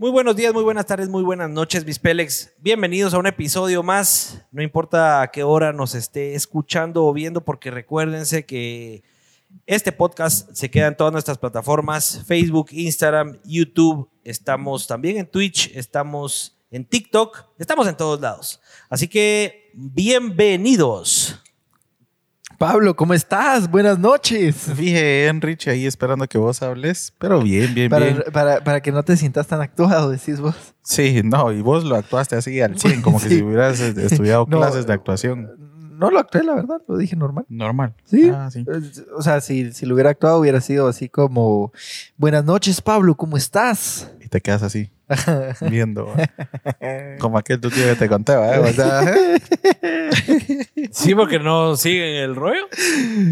Muy buenos días, muy buenas tardes, muy buenas noches, mis Pélex. Bienvenidos a un episodio más. No importa a qué hora nos esté escuchando o viendo, porque recuérdense que este podcast se queda en todas nuestras plataformas: Facebook, Instagram, YouTube. Estamos también en Twitch, estamos en TikTok, estamos en todos lados. Así que bienvenidos. Pablo, ¿cómo estás? Buenas noches. Fije, Enrich, ahí esperando que vos hables, pero bien, bien, Para, bien. para- para que no te sientas tan actuado, decís vos. Sí, no, y vos lo actuaste así al 100, como que si hubieras eh, estudiado No, clases de actuación. No lo actué, la verdad, lo dije normal. Normal. Sí. Ah, sí. O sea, si, si lo hubiera actuado, hubiera sido así como: Buenas noches, Pablo, ¿cómo estás? Y te quedas así, viendo. Como aquel tu tío que te conté, ¿va? O sea, Sí, porque no siguen el rollo.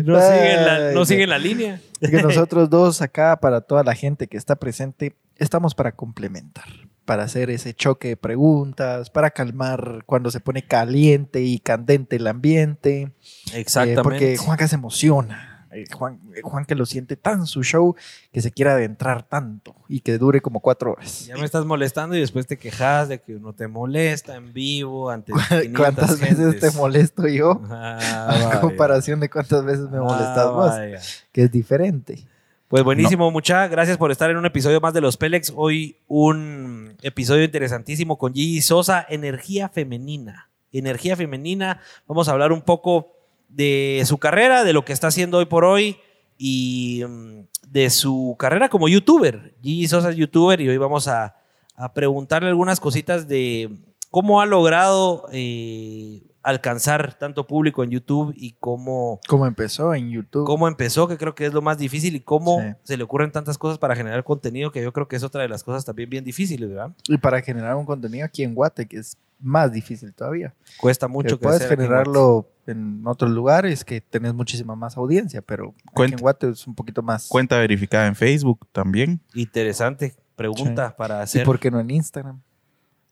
No Ay, siguen la, no no. siguen la línea. Es que nosotros dos acá, para toda la gente que está presente, estamos para complementar, para hacer ese choque de preguntas, para calmar cuando se pone caliente y candente el ambiente. Eh, Exactamente. porque Juanca se emociona. Eh, Juan, eh, Juan que lo siente tan su show que se quiera adentrar tanto y que dure como cuatro horas. Ya me estás molestando y después te quejas de que uno te molesta en vivo ante 500 ¿Cuántas veces gentes. te molesto yo? Ah, A comparación de cuántas veces me molestas Ah, vos, vaya. que es diferente. Pues buenísimo, muchas gracias por estar en un episodio más de Los Pélex. Hoy un episodio interesantísimo con Gigi Sosa, energía femenina. Energía femenina. Vamos a hablar un poco de su carrera, de lo que está haciendo hoy por hoy y mm, de su carrera como youtuber. Gigi Sosa es youtuber y hoy vamos a, a preguntarle algunas cositas de cómo ha logrado eh, alcanzar tanto público en YouTube y cómo Como empezó en YouTube. cómo empezó, que creo que es lo más difícil, y cómo Sí. se le ocurren tantas cosas para generar contenido, que yo creo que es otra de las cosas también bien difíciles, ¿verdad? Y para generar un contenido aquí en Guate, que es más difícil todavía. Cuesta Que mucho puedes crecer aquí en generarlo en otros lugares que tenés muchísima más audiencia, pero aquí Cuenta- en Guate es un poquito más. cuenta verificada en Facebook también. Interesante pregunta para ¿Y hacer. por qué no en Instagram?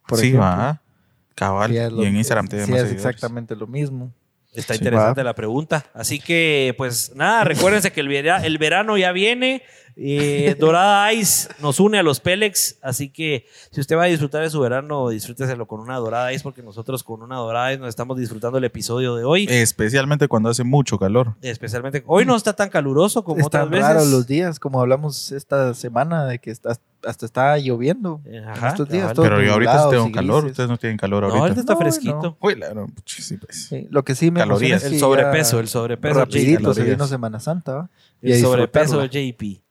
Por sí, ejemplo. va. Cabal. Sí, es lo- y en Instagram sí, te es más seguidores. exactamente lo mismo. Está Sí, interesante va. la pregunta. Así que, pues nada, recuérdense que el, vera- el verano ya viene. Eh, Dorada Ice nos une a los Pélex. Así que si usted va a disfrutar de su verano, disfrúteselo con una Dorada Ice, porque nosotros con una Dorada Ice nos estamos disfrutando el episodio de hoy. Especialmente cuando hace mucho calor. Especialmente hoy no está tan caluroso como Están otras veces. raros los días, como hablamos esta semana, de que está, hasta está lloviendo. Eh, Ajá, estos días, todos Pero yo ahorita tengo calor. Ustedes no tienen calor No, ahorita. ahorita está No, fresquito. Uy, la gran- sí, pues. Sí, lo que sí me Calorías. es El sobrepeso, el sobrepeso. Rapidito se vino Semana Santa, ¿va? El sobrepeso de JP.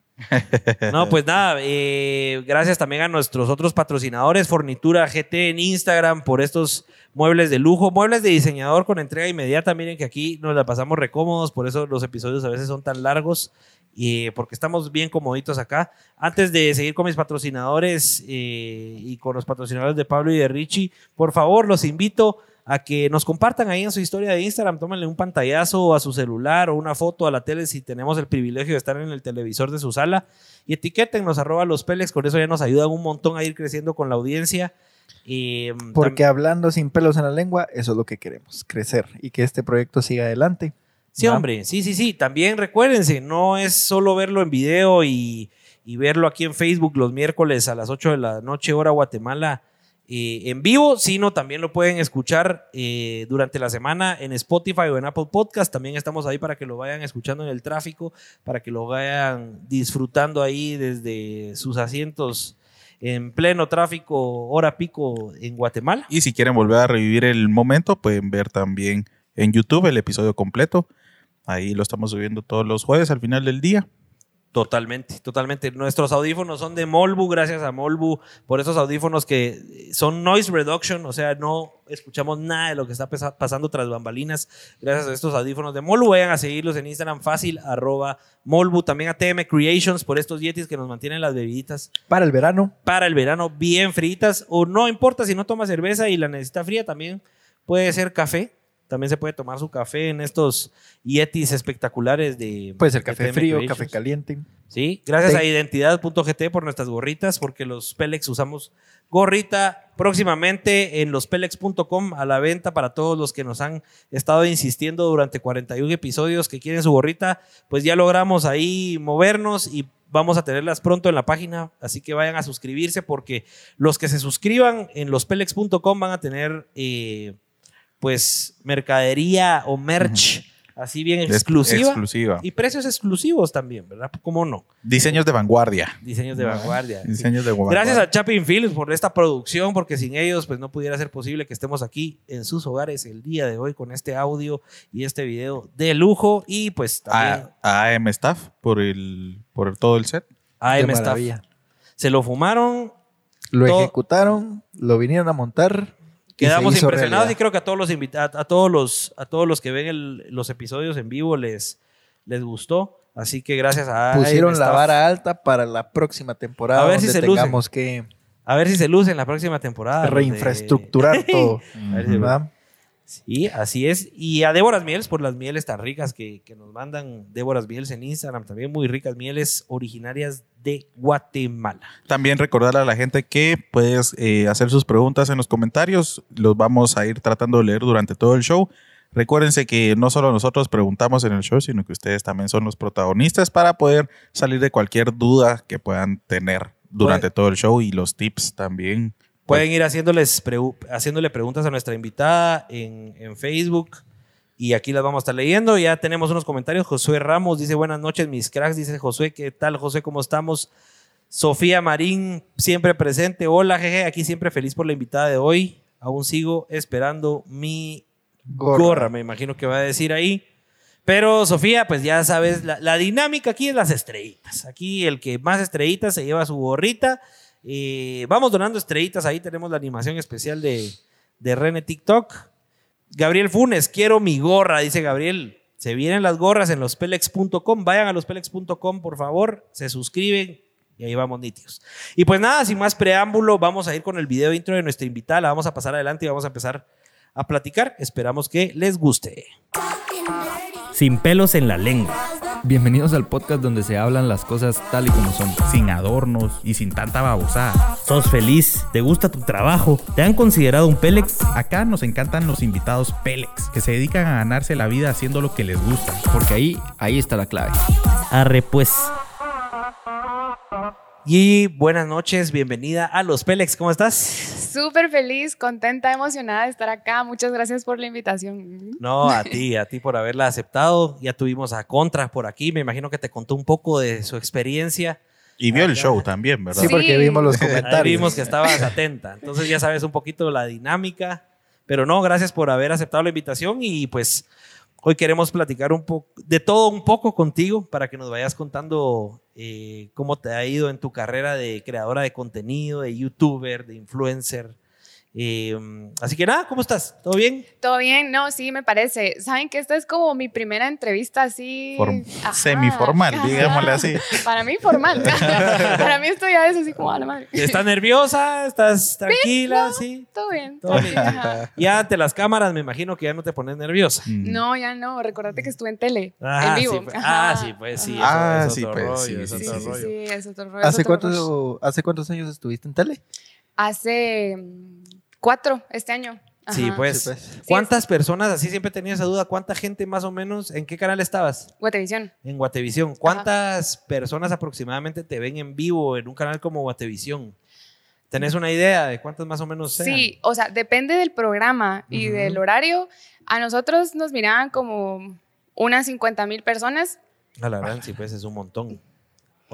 No, pues nada, eh, gracias también a nuestros otros patrocinadores, Fornitura GT en Instagram, por estos muebles de lujo, muebles de diseñador con entrega inmediata. Miren que aquí nos la pasamos recómodos, por eso los episodios a veces son tan largos, y porque estamos bien comoditos acá. Antes de seguir con mis patrocinadores eh, y con los patrocinadores de Pablo y de Richie, por favor, los invito que nos compartan ahí en su historia de Instagram, tómenle un pantallazo a su celular o una foto a la tele si tenemos el privilegio de estar en el televisor de su sala y etiquétennos arroba los Pélex, con eso ya nos ayudan un montón a ir creciendo con la audiencia. Y, mm, Porque hablando sin pelos en la lengua, eso es lo que queremos, crecer y que este proyecto siga adelante. Sí, hombre, sí, sí, sí. También recuérdense, no es solo verlo en video y, y verlo aquí en Facebook los miércoles a las 8 de la noche, hora Guatemala, eh, en vivo, sino también lo pueden escuchar eh, durante la semana en Spotify o en Apple Podcast. También estamos ahí para que lo vayan escuchando en el tráfico, para que lo vayan disfrutando ahí desde sus asientos en pleno tráfico, hora pico en Guatemala. Y si quieren volver a revivir el momento, pueden ver también en YouTube el episodio completo. Ahí lo estamos subiendo todos los jueves al final del día. Totalmente, totalmente. Nuestros audífonos son de Molbu, gracias a Molbu por esos audífonos que son noise reduction, o sea, no escuchamos nada de lo que está pasando tras bambalinas. Gracias a estos audífonos de Molbu, vayan a seguirlos en Instagram fácil, arroba Molbu, también a TM Creations por estos yetis que nos mantienen las bebiditas Para el verano, para el verano bien fritas, o no importa si no toma cerveza y la necesita fría, también puede ser café. También se puede tomar su café en estos Yetis espectaculares de. Puede ser café frío, Creations. café caliente. Sí, gracias Sí. a identidad.gt por nuestras gorritas, porque los Pelex usamos gorrita próximamente en lospelex.com a la venta para todos los que nos han estado insistiendo durante 41 episodios que quieren su gorrita, pues ya logramos ahí movernos y vamos a tenerlas pronto en la página, así que vayan a suscribirse porque los que se suscriban en lospelex.com van a tener eh, pues mercadería o merch así bien exclusiva exclusiva. y precios exclusivos también, ¿verdad? ¿Cómo no? Diseños de vanguardia. Diseños de vanguardia. sí. Diseños de vanguardia. Gracias a Chapin Films por esta producción, porque sin ellos pues no pudiera ser posible que estemos aquí en sus hogares el día de hoy con este audio y este video de lujo y pues también a, a AM Staff por el por todo el set. AM Staff. Se lo fumaron, Lo Todo- ejecutaron, lo vinieron a montar. Quedamos impresionados y creo que a todos los invita- a, todos los a todos los que ven el- los episodios en vivo les les gustó, así que gracias a Pusieron la vara alta para la próxima temporada. A ver si se lucen. tengamos que A ver si se luce en la próxima temporada. reinfraestructurar todo. A ver si-. Sí, así es. Y a Déboras Mieles por las mieles tan ricas que, que nos mandan Déboras Mieles en Instagram. También muy ricas mieles originarias de Guatemala. También recordar a la gente que puedes eh, hacer sus preguntas en los comentarios. Los vamos a ir tratando de leer durante todo el show. Recuérdense que no solo nosotros preguntamos en el show, sino que ustedes también son los protagonistas para poder salir de cualquier duda que puedan tener durante todo el show y los tips también. Pueden ir haciéndoles pregu- haciéndole preguntas a nuestra invitada en, en Facebook. Y aquí las vamos a estar leyendo. Ya tenemos unos comentarios. Josué Ramos dice: Buenas noches, mis cracks. Dice Josué: ¿Qué tal, Josué? ¿Cómo estamos? Sofía Marín, siempre presente. Hola, jeje. Aquí siempre feliz por la invitada de hoy. Aún sigo esperando mi gorra. Gorra. me imagino que va a decir ahí. Pero Sofía, pues ya sabes, la, la dinámica aquí es las estrellitas. Aquí el que más estrellitas se lleva su gorrita. Eh, vamos donando estrellitas, ahí tenemos la animación especial de, de René TikTok. Gabriel Funes, quiero mi gorra, dice Gabriel. Se vienen las gorras en lospelex.com. Vayan a lospelex.com, por favor. Se suscriben y ahí vamos nítidos. Y pues nada, sin más preámbulo, vamos a ir con el video intro de nuestra invitada. La vamos a pasar adelante y vamos a empezar a platicar. Esperamos que les guste. Sin pelos en la lengua. Bienvenidos al podcast donde se hablan las cosas tal y como son. Sin adornos y sin tanta babosada. ¿Sos feliz? ¿Te gusta tu trabajo? ¿Te han considerado un Pélex? Acá nos encantan los invitados Pélex, que se dedican a ganarse la vida haciendo lo que les gusta. Porque ahí, ahí está la clave. Arre pues. Y buenas noches, bienvenida a Los Pélex. ¿Cómo estás? Súper feliz, contenta, emocionada de estar acá. Muchas gracias por la invitación. No, a ti, a ti por haberla aceptado. Ya tuvimos a Contra por aquí. Me imagino que te contó un poco de su experiencia. Y vio el show también, ¿verdad? Sí, porque vimos los Ahí comentarios. vimos que estabas atenta. Entonces ya sabes un poquito la dinámica. Pero no, gracias por haber aceptado la invitación y pues hoy queremos platicar un poco de todo un poco contigo para que nos vayas contando eh, cómo te ha ido en tu carrera de creadora de contenido, de youtuber, de influencer. Eh, así que nada, ¿cómo estás? ¿Todo bien? ¿Todo bien? No, sí, me parece. Saben que esta es como mi primera entrevista así. Form- Ajá. semiformal, Ajá. digámosle así. Para mí, formal. Para mí, esto ya es así como a la madre. ¿Estás nerviosa? ¿Estás tranquila? Sí. Todo bien. Todo bien. Ya ante las cámaras me imagino que ya no te pones nerviosa. Mm. No, ya no. Recordate que estuve en tele. Ah, en vivo. sí, pues, Ajá. ah, sí, pues sí. Ah, es sí, otro pues, rollo, sí, es sí, Sí, rollo. es otro rollo, ¿Hace, otro rollo. ¿Hace cuántos años estuviste en tele? Hace cuatro este año. Sí, pues. Sí, pues. ¿Cuántas personas, así siempre tenía esa duda, cuánta gente más o menos, en qué canal estabas? Guatevisión. En Guatevisión. ¿Cuántas personas aproximadamente te ven en vivo en un canal como Guatevisión? ¿Tenés una idea de cuántas más o menos sean? Sí, o sea, depende del programa y del horario. A nosotros nos miraban como unas 50 mil personas. A la verdad, sí, pues es un montón.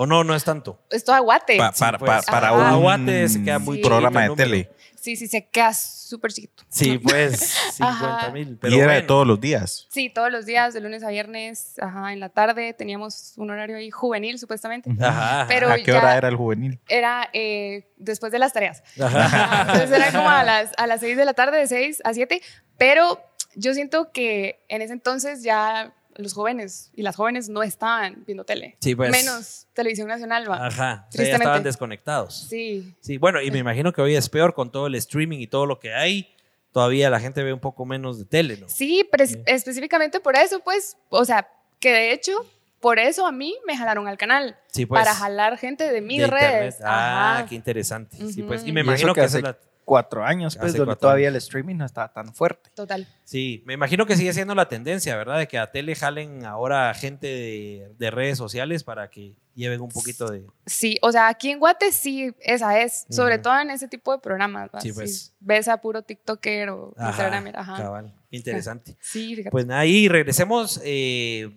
¿O no, no es tanto? Esto aguate. Pa- Sí, para, pues. pa- para un Aguate se queda muy programa de tele. Sí, sí, se queda súper chiquito. Sí, pues, 50 Ajá. mil. y era de todos los días. Sí, todos los días, de lunes a viernes, ajá, en la tarde teníamos un horario ahí juvenil, supuestamente. Ajá. Pero ¿A qué hora era el juvenil? Era eh, después de las tareas. Ajá. Ajá, Entonces era como a las, a las 6 de la tarde, de 6 a 7. Pero yo siento que en ese entonces ya los jóvenes y las jóvenes no estaban viendo tele. Sí, pues. Menos televisión nacional, va. Ajá. O sea, ya estaban desconectados. Sí. Sí, bueno, y me imagino que hoy es peor con todo el streaming y todo lo que hay. todavía la gente ve un poco menos de tele, ¿no? Sí, pero es- específicamente por eso, pues, o sea, que de hecho, por eso a mí me jalaron al canal. Sí, pues. para jalar gente de mis de internet. redes. Ah, Ajá. qué interesante. Sí, pues. Y me imagino que que, hace- la- Cuatro años, pues, donde cuatro todavía años. el streaming no estaba tan fuerte. Total. Sí, me imagino que sigue siendo la tendencia, ¿verdad? De que a tele jalen ahora gente de, de redes sociales para que lleven un poquito de... Sí, o sea, aquí en Guate sí, esa es, sobre todo en ese tipo de programas. ¿va? Sí, Si pues. ves a puro TikToker o Instagramer, ajá. cabal. Interesante. Sí, fíjate. Pues nada, y regresemos, eh,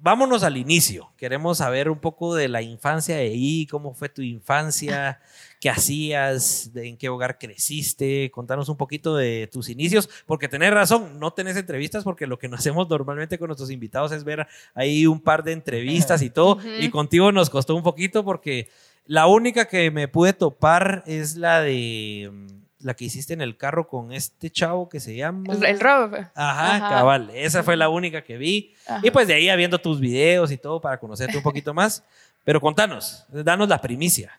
vámonos al inicio. Queremos saber un poco de la infancia de ahí, cómo fue tu infancia, qué hacías, de en qué hogar creciste, contanos un poquito de tus inicios, porque tenés razón, no tenés entrevistas porque lo que nos hacemos normalmente con nuestros invitados es ver ahí un par de entrevistas y todo, y contigo nos costó un poquito porque la única que me pude topar es la de... mm, La que hiciste en el carro con este chavo que se llama. el, el Rob. Ajá, Ajá. cabal. Esa fue la única que vi. Ajá. Y pues de ahí viendo tus videos y todo para conocerte un poquito más. Pero contanos, danos la primicia.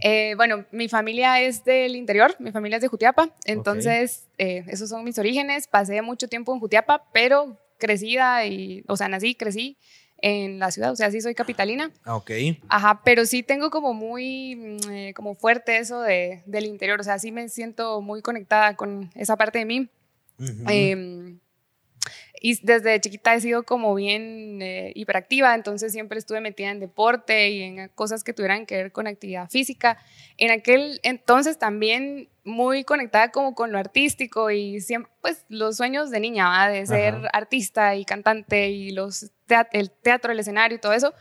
Eh, bueno, mi familia es del interior, mi familia es de Jutiapa, entonces eh, esos son mis orígenes. Pasé mucho tiempo en Jutiapa, pero crecida y, o sea, nací, crecí en la ciudad, o sea, sí soy capitalina. Ah, Ok. Ajá, pero sí tengo como muy, mm, eh, como fuerte eso de, del interior, o sea, sí me siento muy conectada con esa parte de mí. Eh, y desde chiquita he sido como bien eh, hiperactiva, entonces siempre estuve metida en deporte y en cosas que tuvieran que ver con actividad física. En aquel entonces también muy conectada como con lo artístico y siempre, pues los sueños de niña, ¿va? de ser Ajá. artista y cantante y los tea- el teatro, el escenario y todo eso.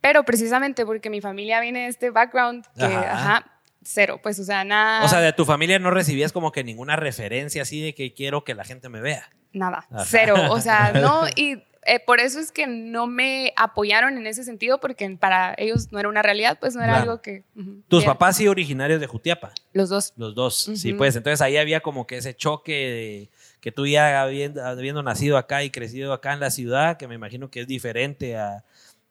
Pero precisamente porque mi familia viene de este background que, Ajá. ajá, cero, pues o sea, nada. O sea, de tu familia no recibías como que ninguna referencia así de que quiero que la gente me vea. Nada, Ajá. cero. O sea, no, y eh, por eso es que no me apoyaron en ese sentido, porque para ellos no era una realidad, pues no era Claro. algo que. Tus bien. papás sí originarios de Jutiapa, Los dos. los dos. Sí, pues entonces ahí había como que ese choque de que tú ya habiendo, habiendo nacido acá y crecido acá en la ciudad, que me imagino que es diferente a,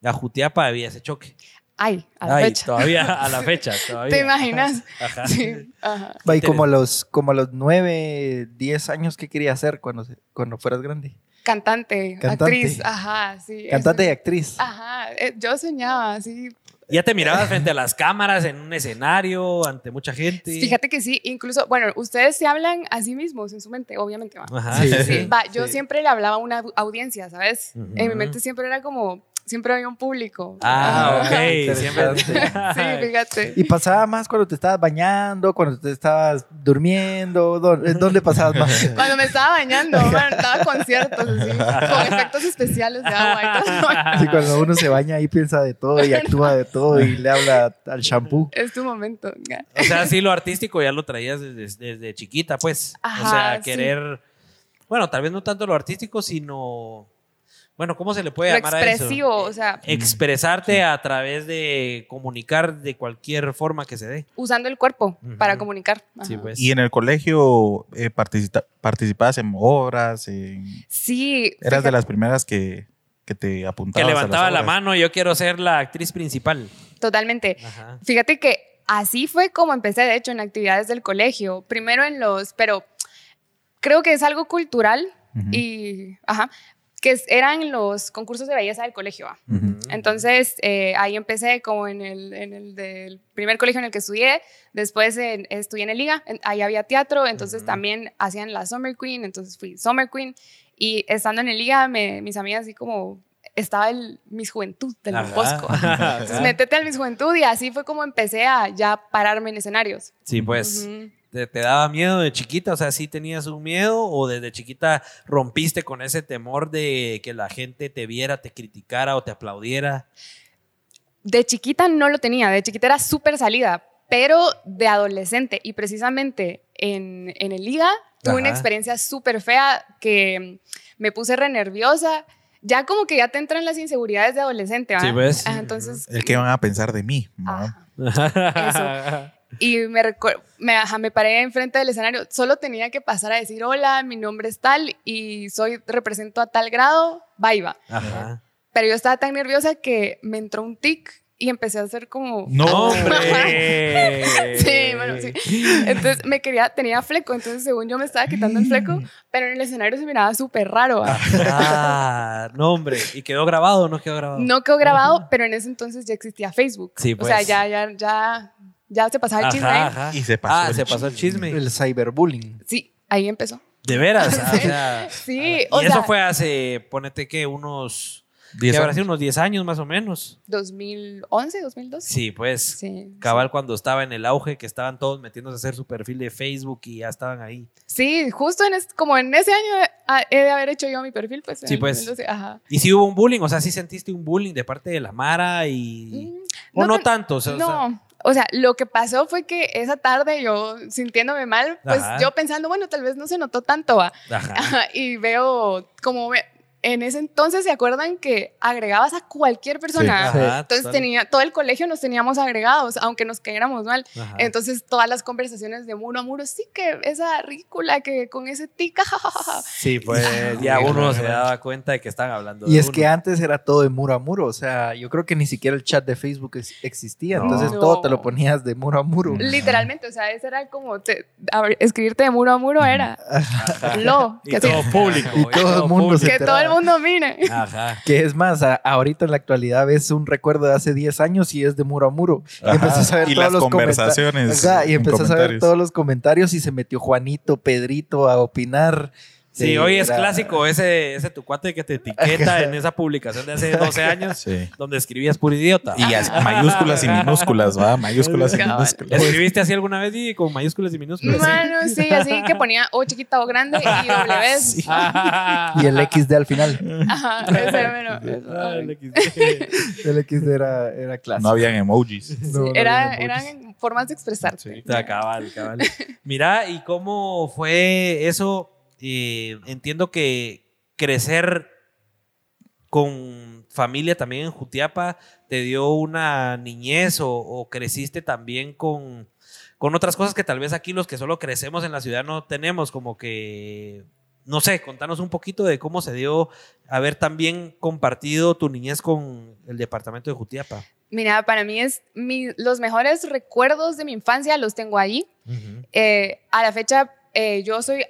a Jutiapa, había ese choque. Ay, a la Ay, fecha. todavía a la fecha, todavía. ¿Te imaginas? Ajá. Sí, ajá. Y como a los, como a los nueve, diez años, ¿qué quería hacer cuando, cuando fueras grande? Cantante, Cantante. actriz, ajá, sí. Cantante y actriz. Ajá, eh, yo soñaba así. Ya te mirabas frente a las cámaras en un escenario ante mucha gente. Fíjate que sí, incluso, bueno, ustedes se hablan a sí mismos en su mente, obviamente. ¿va? Ajá. Sí, Sí, va, yo Sí. siempre le hablaba a una au- audiencia, ¿sabes? En mi mente siempre era como, siempre había un público. Ah, ok. Siempre. Sí, fíjate. Y pasaba más cuando te estabas bañando, cuando te estabas durmiendo. ¿Dónde, dónde pasabas más? Cuando me estaba bañando, man, daba conciertos así, con efectos especiales de agua y todo. Sí, cuando uno se baña ahí piensa de todo y actúa de todo y le habla al shampoo. Es tu momento. O sea, sí, lo artístico ya lo traías desde, desde chiquita, pues. o Ajá, sea, sí. querer. Bueno, tal vez no tanto lo artístico, sino. Bueno, ¿cómo se le puede Lo llamar a eso? expresivo, o sea, Expresarte a través de comunicar de cualquier forma que se dé. usando el cuerpo para comunicar. Sí, pues. Y en el colegio eh, participa- participabas en obras, en- Sí. eras de las primeras que, que te que apuntabas. a las levantaba la mano, yo quiero ser la actriz principal. Totalmente. Ajá. Fíjate que así fue como empecé, de hecho, en actividades del colegio. Primero en los, pero creo que es algo cultural y, ajá, que eran los concursos de belleza del colegio. ¿va? Ujú. Entonces, eh, ahí empecé como en el, en el del primer colegio en el que estudié. Después en- estudié en el Liga, en- ahí había teatro, entonces Ujú. también hacían la Summer Queen, entonces fui Summer Queen. Y estando en el Liga, me- mis amigas así como, estaba el Miss Juventud del. Bosco. Entonces, métete al Miss Juventud y así fue como empecé a ya pararme en escenarios. Sí, pues. Ujú. ¿Te, te daba miedo de chiquita? O sea, ¿sí tenías un miedo o desde chiquita rompiste con ese temor de que la gente te viera, te criticara o te aplaudiera? De chiquita no lo tenía, de chiquita era súper salida, pero de adolescente y precisamente en, en el Liga tuve una experiencia súper fea que me puse re nerviosa. Ya como que ya te entran las inseguridades de adolescente, ¿va? Sí, pues. Entonces, El que van a pensar de mí. ¿no? Ajá. y me, me, ajá, me paré enfrente del escenario, solo tenía que pasar a decir, hola, mi nombre es tal y soy, represento a tal grado, va y va. Ajá. Pero yo estaba tan nerviosa que me entró un tic y empecé a hacer como... No, ¡Hombre! Sí, bueno, sí. Entonces me quería, tenía fleco, entonces según yo me estaba quitando el fleco, pero en el escenario se miraba súper raro. Ah, no, hombre. ¿Y quedó grabado o no quedó grabado? No quedó grabado, pero en ese entonces ya existía Facebook. Sí, O sea, pues. ya, ya, ya, ya se pasaba el chisme. Ajá. Y se pasó Ah, el se pasó el chisme. El cyberbullying. Sí, ahí empezó. De veras. ah, o sea, Sí, y eso fue hace, ponete que unos. Diez ¿qué habrá años. sido? Unos 10 años más o menos. 2011, 2012. Sí, pues. Sí. Cabal cuando estaba en el auge, que estaban todos metiéndose a hacer su perfil de Facebook y ya estaban ahí. Sí, justo en es- como en ese año he de haber hecho yo mi perfil, pues. Sí, pues. 2012, ajá. Y si hubo un bullying, o sea, sí sentiste un bullying de parte de la Mara y. Mm, o no tan- tanto, o sea, o sea, no, o sea, lo que pasó fue que esa tarde yo sintiéndome mal, pues Ajá. yo pensando, bueno, tal vez no se notó tanto, ¿va? Ajá. Ajá, y veo como en ese entonces se acuerdan que agregabas a cualquier persona. Sí. Ajá, Entonces tenía todo el colegio nos teníamos agregados, aunque nos cayéramos mal. Ajá. Entonces todas las conversaciones de muro a muro, sí que esa ridícula que con ese tica. Sí, pues ya uno se daba cuenta de que estaban hablando Y de es uno. que antes era todo de muro a muro, o sea, yo creo que ni siquiera el chat de Facebook ex- existía, No. entonces No. todo te lo ponías de muro a muro. Literalmente, o sea, ese era como te- a ver, escribirte de muro a muro era lo Y que, todo público. Y todo el mundo se que todo el mundo mire. Ajá. Que es más, a- ahorita en la actualidad ves un recuerdo de hace 10 años y es de muro a muro. Y empezás a ver Y todos las los conversaciones comenta- Ajá, y empezás a ver todos los comentarios y se metió Juanito, Pedrito a opinar. Sí, hoy es era- clásico ese, ese tu cuate que te etiqueta en esa publicación de hace 12 años Sí. donde escribías puro idiota. Y as- mayúsculas y minúsculas, ¿va? Mayúsculas y minúsculas. ¿Escribiste así alguna vez y con mayúsculas y minúsculas? Mano, sí, así que ponía O chiquita o grande y W. Y el XD al final. Ajá, ese eso. Ah, el XD. El XD era, era clásico. No habían emojis. No, no Era, había emojis. eran formas de expresarte. Ah, cabal, cabal. Mira, ¿y cómo fue eso? Eh, entiendo que crecer con familia también en Jutiapa te dio una niñez o, o creciste también con, con otras cosas que tal vez aquí los que solo crecemos en la ciudad no tenemos, como que, no sé, contanos un poquito de cómo se dio haber también compartido tu niñez con el departamento de Jutiapa. Mira, para mí es mi- los mejores recuerdos de mi infancia los tengo ahí. Eh, a la fecha, eh, yo soy,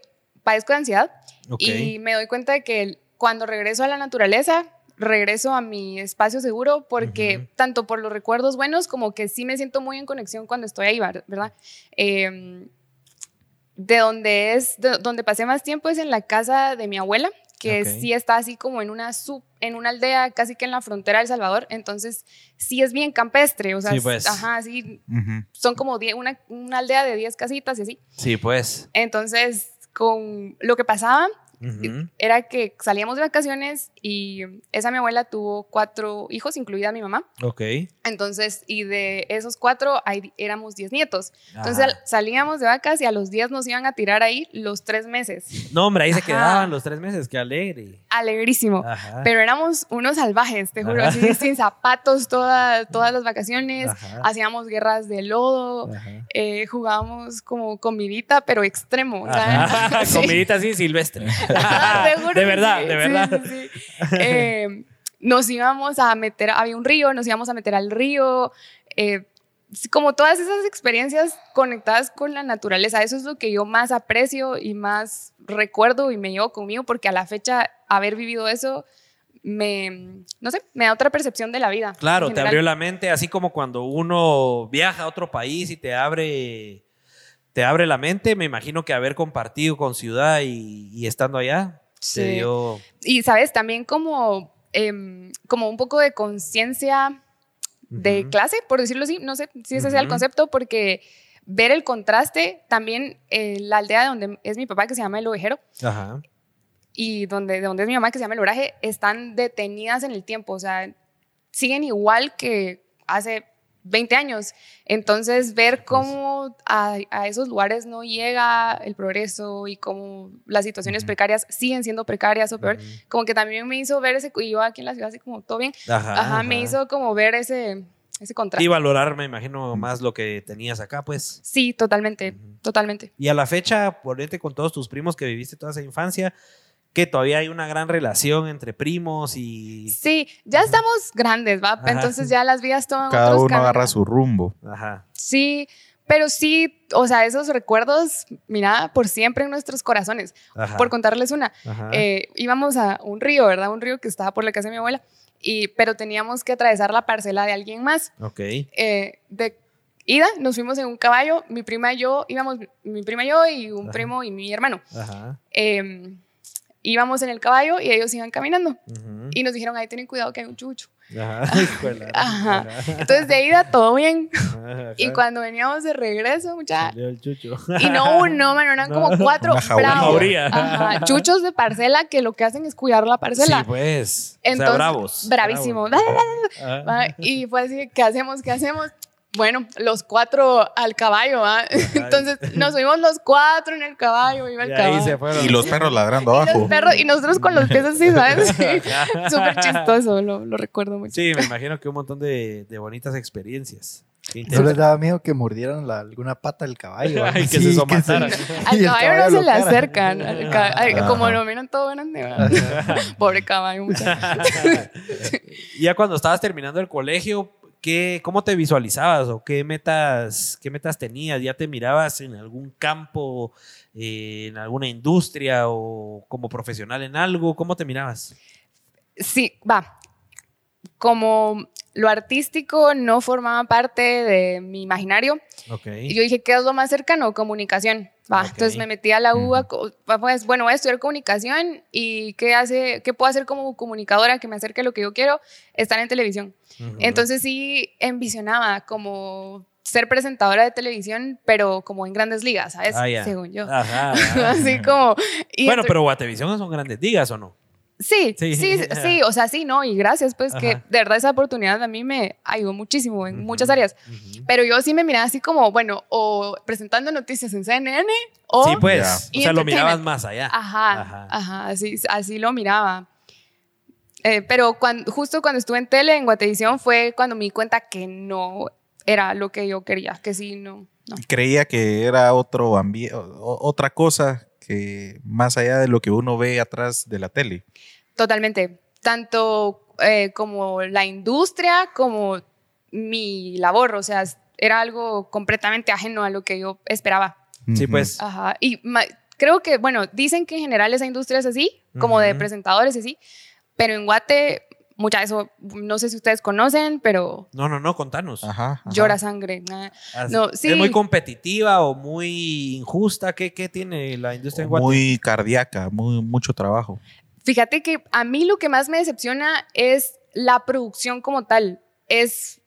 padezco de ansiedad Ok. y me doy cuenta de que cuando regreso a la naturaleza, regreso a mi espacio seguro porque Ujú. tanto por los recuerdos buenos como que sí me siento muy en conexión cuando estoy ahí, ¿ver- ¿verdad? Eh, de donde es, de donde pasé más tiempo es en la casa de mi abuela, que Ok. sí está así como en una sub, en una aldea casi que en la frontera de El Salvador, entonces sí es bien campestre, o sea, Sí, es- pues. ajá, sí, Ujú. son como die- una, una aldea de 10 casitas y así. Sí, pues. Entonces, con lo que pasaba Era que salíamos de vacaciones y esa mi abuela tuvo cuatro hijos, incluida mi mamá. Ok. Entonces, y de esos cuatro hay- éramos 10 nietos. Entonces Ajá. salíamos de vacas y a los 10 nos iban a tirar ahí los tres meses. No, hombre, ahí se quedaban los tres meses, qué alegre. Alegrísimo. Ajá. Pero éramos unos salvajes, te juro, así sin zapatos toda- todas las vacaciones. Hacíamos guerras de lodo, eh, jugábamos como comidita, pero extremo. ¿sabes? Sí. Comidita así silvestre. Juro de verdad, sí, de verdad. sí, sí. Eh, nos íbamos a meter, había un río, nos íbamos a meter al río. eh, como todas esas experiencias conectadas con la naturaleza, eso es lo que yo más aprecio y más recuerdo y me llevo conmigo, porque a la fecha haber vivido eso me, no sé, me da otra percepción de la vida. Claro, te abrió la mente, así como cuando uno viaja a otro país y te abre, te abre la mente. Me imagino que haber compartido con ciudad y, y estando allá Sí. te dio. Y sabes, también como, em, como un poco de conciencia de clase, por decirlo así, no sé si ese sea el concepto, porque ver el contraste también en la aldea de donde es mi papá, que se llama El Ovejero, Ajá. y donde, de donde es mi mamá, que se llama El Oraje, están detenidas en el tiempo, o sea, siguen igual que hace 20 años. Entonces, ver cómo a, a esos lugares no llega el progreso y cómo las situaciones precarias siguen siendo precarias o peor, Ujú. como que también me hizo ver ese, y yo aquí en la ciudad así como todo bien, Ajá, ajá, me ajá. hizo como ver ese, ese contraste. Y valorar, me imagino, más lo que tenías acá, pues. Sí, totalmente, Ujú. totalmente. Y a la fecha, ponete con todos tus primos que viviste toda esa infancia, que todavía hay una gran relación entre primos y... Sí, ya estamos grandes, ¿va? Ajá. Entonces ya las vidas toman Cada otros uno agarra su rumbo. Ajá. Sí, pero sí, o sea, esos recuerdos, mira, por siempre en nuestros corazones. Ajá. Por contarles una, eh, íbamos a un río, ¿verdad? Un río que estaba por la casa de mi abuela, y, pero teníamos que atravesar la parcela de alguien más. ok. Eh, de ida, nos fuimos en un caballo, mi prima y yo, íbamos, mi prima y yo y un Ajá. primo y mi hermano. Ajá. Eh, íbamos en el caballo y ellos iban caminando. Ujú. Y nos dijeron, ahí tienen cuidado que hay un chucho. Ajá. Ajá. Entonces de ida todo bien. Ajá. Y cuando veníamos de regreso, mucha... Salió el chucho. Y no uno, mano, eran No. como cuatro bravos. Ajá, chuchos de parcela que lo que hacen es cuidar la parcela. Sí, pues. Entonces, o sea, bravos. bravísimo. Y fue así, ¿qué hacemos? ¿Qué hacemos? Bueno, los cuatro al caballo, ¿va? Entonces nos subimos los cuatro en el caballo, iba el Y caballo. ahí se fueron. Y los perros ladrando Y abajo. los perros, y nosotros con los pies así, ¿sabes? Súper chistoso, lo, lo recuerdo mucho. Sí, me imagino que un montón de, de bonitas experiencias. ¿No les daba miedo que mordieran la- alguna pata del caballo? Ay, que así, se somataran. Al caballo no se le acercan. al ca- ay, Ajá. como lo miran todo grande. Pobre caballo, ya cuando estabas terminando el colegio, ¿qué, ¿cómo te visualizabas o qué metas, qué metas tenías? ¿Ya te mirabas en algún campo, eh, en alguna industria o como profesional en algo? ¿Cómo te mirabas? Sí, va. Como lo artístico no formaba parte de mi imaginario, y yo dije, ¿qué es lo más cercano? Comunicación. Va, Ok. entonces me metí a la UBA, pues bueno, voy a estudiar comunicación y ¿qué, hace, ¿qué puedo hacer como comunicadora que me acerque a lo que yo quiero? Estar en televisión. Entonces sí envisionaba como ser presentadora de televisión, pero como en grandes ligas, ¿sabes? Ah, ya. Según yo. Ajá, ajá. Así como... y Bueno, pero Guatevisión son grandes digas o no? Sí, Sí. sí, o sea, sí, no, y gracias, pues que de verdad esa oportunidad a mí me ayudó muchísimo en muchas áreas. Pero yo sí me miraba así como, bueno, o presentando noticias en CNN, o... Sí, pues. O sea, lo mirabas más allá. Ajá, Ajá. ajá, así, así lo miraba. Eh, pero cuando, justo cuando estuve en tele, en Guatevisión, fue cuando me di cuenta que no era lo que yo quería, que sí, no, no. Creía que era otro ambiente, otra cosa que más allá de lo que uno ve atrás de la tele. Totalmente. Tanto eh, como la industria como mi labor. O sea, era algo completamente ajeno a lo que yo esperaba. Sí, pues. Ajá. Y creo que, bueno, dicen que en general esa industria es así, como de Ujú. presentadores y así. Pero en Guate, mucha eso, no sé si ustedes conocen, pero No, no, no, contanos. Ajá, ajá. llora sangre. Ah, No, sí. ¿Es muy competitiva o muy injusta? ¿Qué, qué tiene la industria en Guate? Muy cardíaca, muy, mucho trabajo. Fíjate que a mí lo que más me decepciona es la producción como tal. Es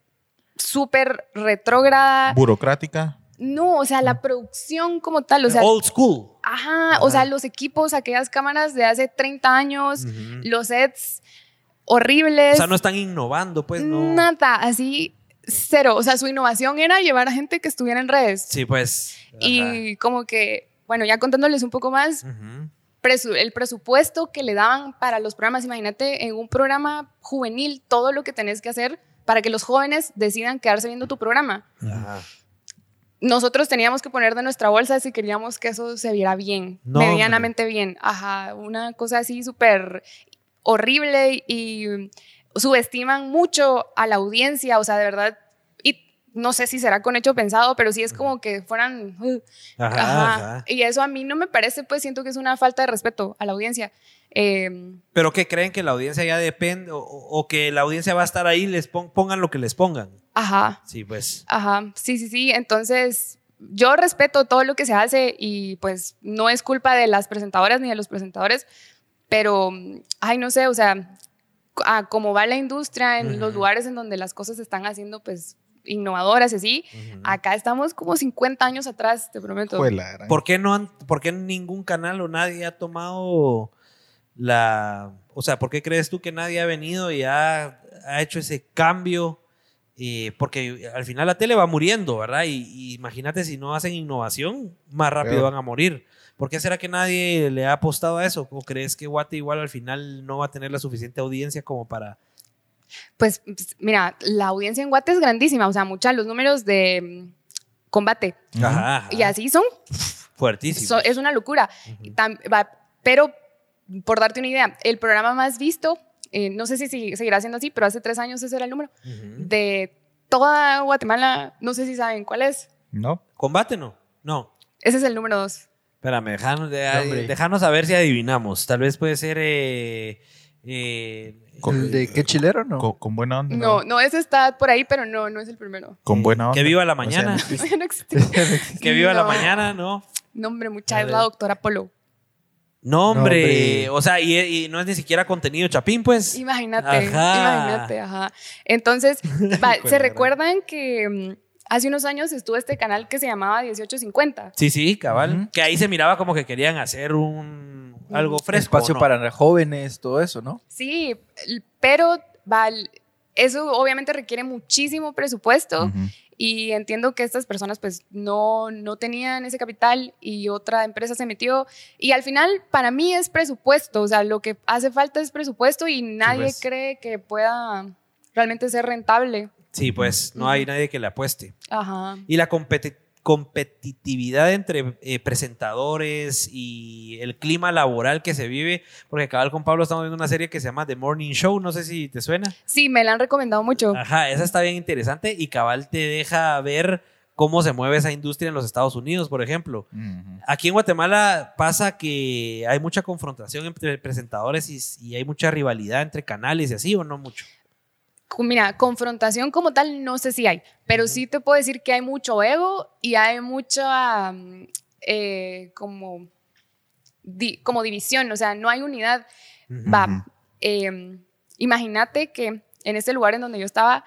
súper retrógrada. Burocrática. No, o sea, la producción como tal, o sea, Old school. ajá, o sea, los equipos, aquellas cámaras de hace 30 años, los sets horribles. O sea, no están innovando, pues no. Nada, así cero. O sea, su innovación era llevar a gente que estuviera en redes. Sí, pues. Ajá. Y como que, bueno, ya contándoles un poco más, presu- el presupuesto que le daban para los programas, imagínate en un programa juvenil todo lo que tenés que hacer para que los jóvenes decidan quedarse viendo tu programa. Ajá. Nosotros teníamos que poner de nuestra bolsa si queríamos que eso se viera bien, No, medianamente bien. Ajá, una cosa así súper horrible y subestiman mucho a la audiencia, o sea, de verdad, y no sé si será con hecho pensado, pero sí es como que fueran... uh, Ajá, Ajá. ajá. Y eso a mí no me parece, pues siento que es una falta de respeto a la audiencia. Eh, Pero que creen que la audiencia ya depende o, o que la audiencia va a estar ahí, les pon- pongan lo que les pongan. ajá, Sí, pues. ajá, sí, sí, sí. Entonces, yo respeto todo lo que se hace y pues no es culpa de las presentadoras ni de los presentadores, pero, ay, no sé, o sea, a cómo va la industria en los Ujú. lugares en donde las cosas se están haciendo, pues innovadoras y así. Ujú. Acá estamos como 50 años atrás, te prometo. Gran- ¿Por qué no han, por qué ningún canal o nadie ha tomado la, o sea, ¿por qué crees tú que nadie ha venido y ha, ha hecho ese cambio? Eh, porque al final la tele va muriendo, ¿verdad? Y, y imagínate si no hacen innovación, más rápido Peor. van a morir. ¿Por qué será que nadie le ha apostado a eso? ¿O crees que Guate igual al final no va a tener la suficiente audiencia como para... Pues pues, mira, la audiencia en Guate es grandísima, o sea, muchas los números de mm, combate Ajá, ajá. y así son, Fuertísimo. so- es una locura. Tam- va, pero por darte una idea, el programa más visto, eh, no sé si seguirá siendo así, pero hace tres años ese era el número, de toda Guatemala, no sé si saben cuál es. ¿No? ¿Combate no? No. Ese es el número dos. Espérame, dejanos, de- dejanos a ver si adivinamos. Tal vez puede ser. eh, eh, Con- ¿El de qué chilero no? Con, con buena onda. No, no, ese está por ahí, pero no, no es el primero. Con buena onda. que viva la O sea, mañana. Ya no existe. que viva la No. mañana, ¿no? No, hombre, mucha, es la doctora Polo. No, hombre. hombre. O sea, y, y no es ni siquiera contenido chapín, pues. Imagínate, Ajá. imagínate, ajá. Entonces, va, ¿se la recuerdan que mm, hace unos años estuvo este canal que se llamaba 1850? Sí, sí, cabal. Que ahí se miraba como que querían hacer un algo fresco. Espacio ¿no? para jóvenes, todo eso, ¿no? Sí, pero va, l- eso obviamente requiere muchísimo presupuesto y entiendo que estas personas pues no, no tenían ese capital y otra empresa se metió y al final para mí es presupuesto, o sea, lo que hace falta es presupuesto y nadie pues. cree que pueda realmente ser rentable. Sí, pues no hay nadie que le apueste. Ajá. Y la competi- competitividad entre eh, presentadores y el clima laboral que se vive, porque cabal con Pablo estamos viendo una serie que se llama The Morning Show, no sé si te suena. Sí, me la han recomendado mucho. Ajá, esa está bien interesante y cabal te deja ver cómo se mueve esa industria en los Estados Unidos, por ejemplo. Aquí en Guatemala pasa que hay mucha confrontación entre presentadores y, y hay mucha rivalidad entre canales y así, o no mucho. Mira, confrontación como tal no sé si hay, pero sí te puedo decir que hay mucho ego y hay mucha mm, eh, como, di- como división, o sea, no hay unidad. Va, eh, imagínate que en este lugar en donde yo estaba,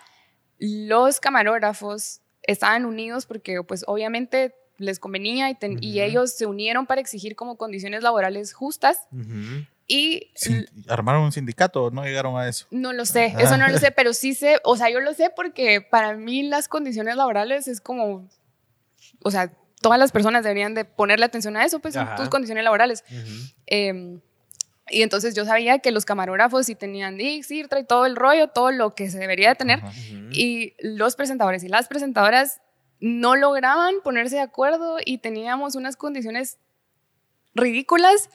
los camarógrafos estaban unidos porque pues obviamente les convenía y, ten- y Ujú. ellos se unieron para exigir como condiciones laborales justas Ujú. Y Sin- ¿Armaron un sindicato? ¿No llegaron a eso? no lo sé, eso no lo sé, pero sí sé, o sea, yo lo sé porque para mí las condiciones laborales es como, o sea, todas las personas deberían de ponerle atención a eso, pues Ajá. tus condiciones laborales. Ujú. Eh, y entonces yo sabía que los camarógrafos sí tenían Dix, IRTRA y todo el rollo, todo lo que se debería de tener. Ajá. Ujú. Y los presentadores y las presentadoras no lograban ponerse de acuerdo y teníamos unas condiciones ridículas.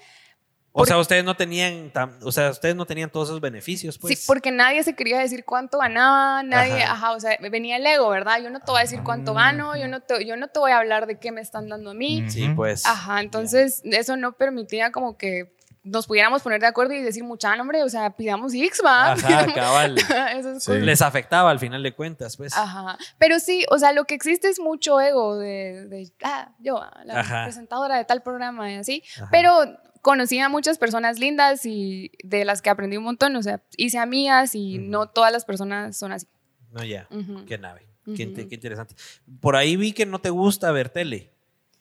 O sea, ustedes no tenían, tam- o sea, ustedes no tenían todos esos beneficios, pues. sí, porque nadie se quería decir cuánto ganaba, nadie, Ajá. ajá, o sea, venía el ego, ¿verdad? Yo no te voy a decir cuánto gano, yo no te, yo no te voy a hablar de qué me están dando a mí. Ujú. Sí, pues. Ajá, entonces eso no permitía como que nos pudiéramos poner de acuerdo y decir, mucha nombre, o sea, pidamos X, va. Ajá, cabal. Esas Sí. Les afectaba al final de cuentas, pues. Ajá. Pero sí, o sea, lo que existe es mucho ego de, de, ah, yo, la Ajá. presentadora de tal programa y así. Ajá. Pero conocí a muchas personas lindas y de las que aprendí un montón, o sea, hice amigas y Ujú. no todas las personas son así. No, ya. Ujú. Qué nave. Qué, inte- Ujú. qué interesante. Por ahí vi que no te gusta ver tele.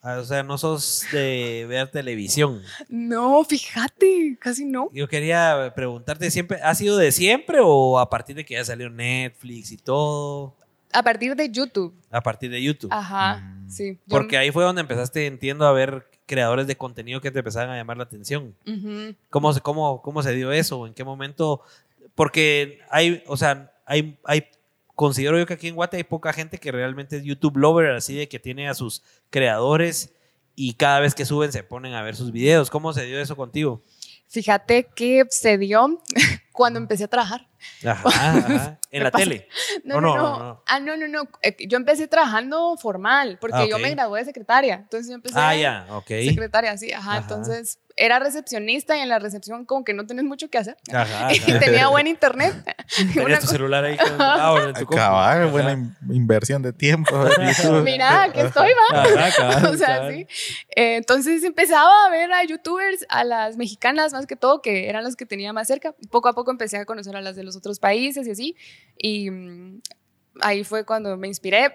Ah, O sea, no sos de ver televisión. No, fíjate, casi no. Yo quería preguntarte, ¿siempre ha sido de siempre o a partir de que ya salió Netflix y todo? A partir de YouTube. A partir de YouTube. Ajá, Mm. sí. Yo- Porque ahí fue donde empezaste, entiendo, a ver creadores de contenido que te empezaban a llamar la atención. ¿Cómo se, cómo, cómo se dio eso? ¿En qué momento? Porque hay, o sea, hay, hay, considero yo que aquí en Guate hay poca gente que realmente es YouTube lover, así de que tiene a sus creadores y cada vez que suben se ponen a ver sus videos. ¿Cómo se dio eso contigo? Fíjate que se dio cuando empecé a trabajar. Ajá, ajá. En ¿Qué la pasa? tele. No, no, no, no, no, no. Ah, no, no, no. Eh, Yo empecé trabajando formal porque Ah, yo me gradué de secretaria. Entonces yo empecé Ah, ya, ok. secretaria, sí, ajá. Ajá. Entonces era recepcionista y en la recepción como que no tenés mucho que hacer. Ajá, Y ajá. tenía buen internet. Tenías tu celular ahí con, ah, tu. Cabal, buena in- inversión de tiempo. Mira, aquí estoy, va. Ajá, cabal, o sea, cabal. sí. Eh, entonces empezaba a ver a youtubers, a las mexicanas más que todo, que eran las que tenía más cerca. Poco a poco empecé a conocer a las de los otros países y así. Y mm, ahí fue cuando me inspiré.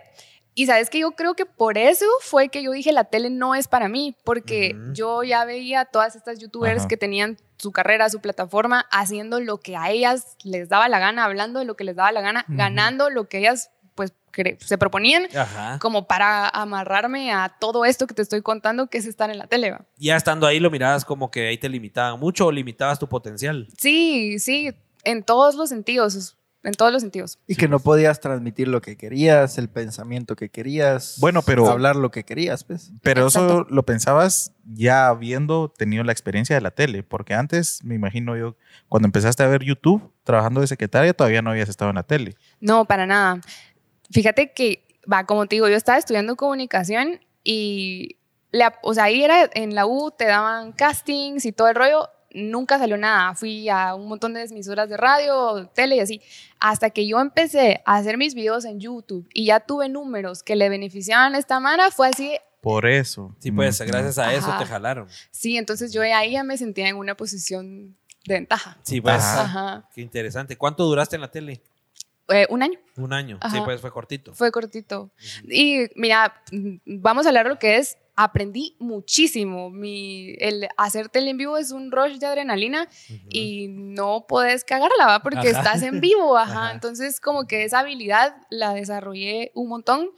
Y sabes que yo creo que por eso fue que yo dije la tele no es para mí, porque yo ya veía a todas estas youtubers Ajá. que tenían su carrera, su plataforma, haciendo lo que a ellas les daba la gana, hablando de lo que les daba la gana, ganando lo que ellas pues se proponían Ajá. como para amarrarme a todo esto que te estoy contando, que es estar en la tele. ¿va? Ya estando ahí lo mirabas como que ahí te limitaban mucho o limitabas tu potencial. Sí, sí, en todos los sentidos. En todos los sentidos. Y que no podías transmitir lo que querías, el pensamiento que querías. Bueno, pero- Hablar lo que querías, pues. Pero eso lo pensabas ya habiendo tenido la experiencia de la tele, porque antes, me imagino yo, cuando empezaste a ver YouTube trabajando de secretaria, todavía no habías estado en la tele. No, para nada. Fíjate que, va, como te digo, yo estaba estudiando comunicación y, la, o sea, ahí era en la U, te daban castings y todo el rollo. Nunca salió nada. Fui a un montón de emisoras de radio, tele y así. Hasta que yo empecé a hacer mis videos en YouTube y ya tuve números que le beneficiaban a esta mano, fue así. Por eso. Sí, pues gracias a eso Ajá. te jalaron. Sí, entonces yo ahí ya me sentía en una posición de ventaja. Sí, pues. Ajá. Ajá. Qué interesante. ¿Cuánto duraste en la tele? Eh, un año. Un año. Sí, pues fue cortito. Fue cortito. Y mira, mm, vamos a hablar de lo que es. Aprendí muchísimo. Mi, el hacer tele en vivo es un rush de adrenalina y no puedes cagarla, ¿va? Porque Ajá. estás en vivo, ajá. Ajá. Entonces, como que esa habilidad la desarrollé un montón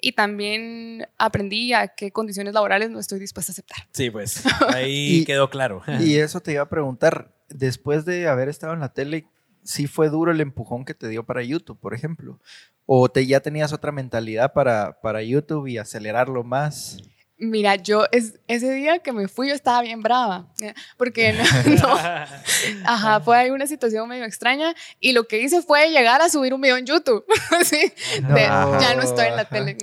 y también aprendí a qué condiciones laborales no estoy dispuesta a aceptar. Sí, pues. Ahí Y- quedó claro. Y eso te iba a preguntar, después de haber estado en la tele, ¿sí fue duro el empujón que te dio para YouTube, por ejemplo? ¿O te, ya tenías otra mentalidad para, para YouTube y acelerarlo más? Mira, yo es, ese día que me fui yo estaba bien brava, porque no, no, Ajá, fue ahí una situación medio extraña y lo que hice fue llegar a subir un video en YouTube. Sí, de, No. ya no estoy en la tele.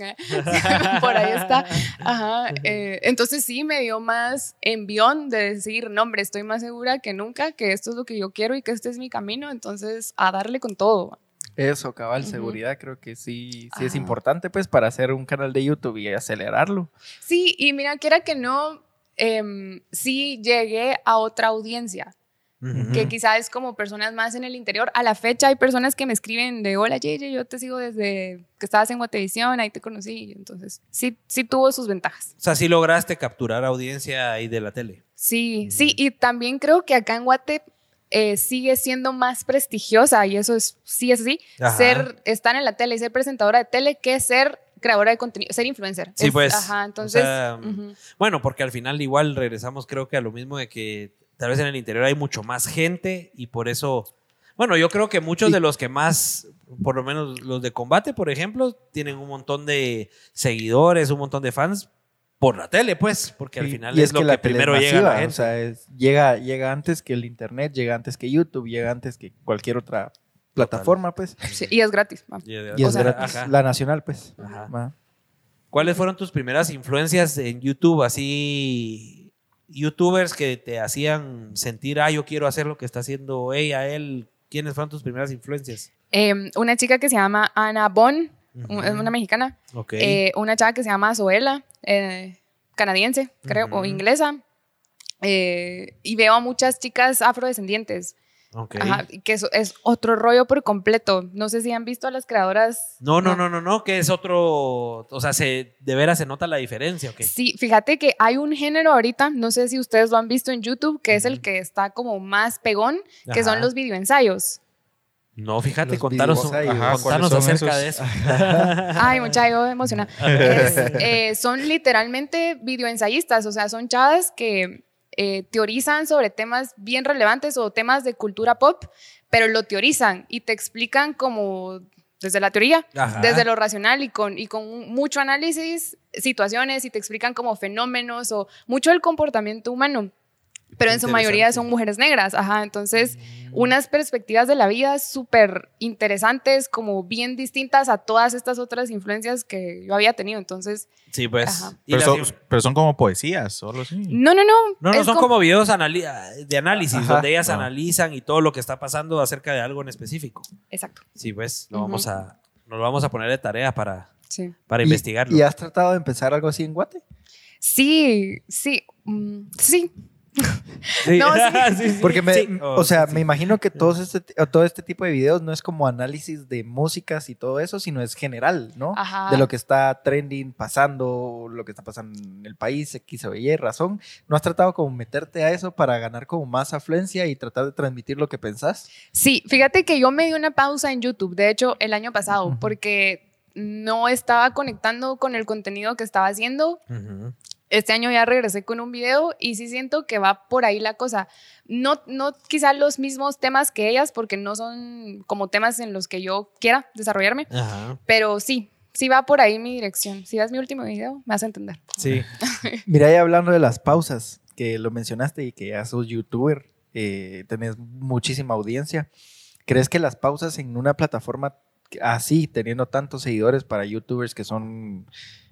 Por ahí está. Ajá. eh, entonces sí me dio más envión de decir, no, hombre, estoy más segura que nunca que esto es lo que yo quiero y que este es mi camino. Entonces, a darle con todo. Eso, cabal, Ujú. seguridad, creo que sí, sí es importante pues para hacer un canal de YouTube y acelerarlo. Sí, y mira, que era que no, em, sí llegué a otra audiencia. Que quizás es como personas más en el interior. A la fecha hay personas que me escriben de, hola Yeye, yo te sigo desde que estabas en Guatevisión, ahí te conocí. Entonces, sí, sí tuvo sus ventajas. O sea, sí lograste capturar audiencia ahí de la tele. Sí, sí, y también creo que acá en Guate eh, sigue siendo más prestigiosa, y eso es, sí es así, Ajá. ser, estar en la tele y ser presentadora de tele que ser creadora de contenido, ser influencer. Sí, Es- pues. Ajá, entonces... O sea, ujú. Bueno, porque al final igual regresamos creo que a lo mismo de que tal vez en el interior hay mucho más gente y por eso, bueno, yo creo que muchos de los que más, por lo menos los de combate, por ejemplo, tienen un montón de seguidores, un montón de fans por la tele, pues, porque al final y es, lo que, la tele primero llega a la gente. O sea, es- llega, llega antes que el internet, llega antes que YouTube, llega antes que cualquier otra plataforma, pues. Sí, y es gratis. Y es- Y es O sea, gratis. ajá. La nacional, pues. Ajá. ¿Cuáles fueron tus primeras influencias en YouTube? Así, youtubers que te hacían sentir, ah, yo quiero hacer lo que está haciendo ella, él. ¿Quiénes fueron tus primeras influencias? Em, una chica que se llama Ana Bon, Ujú. es una mexicana. Ok. Eh, una chava que se llama Zoela, eh, canadiense, creo, o Ujú. inglesa. Eh, y veo a muchas chicas afrodescendientes, ok. ajá, que eso es otro rollo por completo. No sé si han visto a las creadoras. No, no, no, no, no, que es otro, o sea, se, de veras se nota la diferencia, ¿ok? Sí, fíjate que hay un género ahorita, no sé si ustedes lo han visto en YouTube, que es el que está como más pegón, que Ajá. son los videoensayos. No, fíjate, Los contanos, videoensayos. Ajá, contanos ¿cuáles son acerca esos? de eso. Ay, mucha yo emocionada. Es, eh, son literalmente videoensayistas, o sea, son chavas que eh, teorizan sobre temas bien relevantes o temas de cultura pop, pero lo teorizan y te explican como desde la teoría, Ajá. desde lo racional y con, y con mucho análisis, situaciones y te explican como fenómenos o mucho del comportamiento humano. Pero en su mayoría son mujeres negras, ajá. Entonces, unas perspectivas de la vida súper interesantes, como bien distintas a todas estas otras influencias que yo había tenido. Entonces, Sí, pues. Ajá. Pero son, pero son como poesías, solo así. no, no, no. no, no, son como- como videos de análisis, Ajá. donde ellas Ah. analizan y todo lo que está pasando acerca de algo en específico. Exacto. Sí, pues, lo Ujú. vamos a, nos lo vamos a poner de tarea para, Sí. para ¿Y- investigarlo. ¿Y has tratado de empezar algo así en Guate? Sí, sí, mm, sí. Sí. No, sí. Sí, sí. Porque, me, Sí. o sea, sí, me imagino que todos este, o todo este tipo de videos no es como análisis de músicas y todo eso, sino es general, ¿no? Ajá. De lo que está trending, pasando, lo que está pasando en el país, X o Y, razón. ¿No has tratado como meterte a eso para ganar como más afluencia y tratar de transmitir lo que pensás? Sí, fíjate que yo me di una pausa en YouTube, de hecho, el año pasado, porque no estaba conectando con el contenido que estaba haciendo. Este año ya regresé con un video y sí siento que va por ahí la cosa. No, no quizá los mismos temas que ellas, porque no son como temas en los que yo quiera desarrollarme, pero sí, sí va por ahí mi dirección. Si ves mi último video, me vas a entender. Sí. Mira, ya hablando de las pausas, que lo mencionaste y que ya sos youtuber, eh, tenés muchísima audiencia. ¿Crees que las pausas en una plataforma así, teniendo tantos seguidores para youtubers que son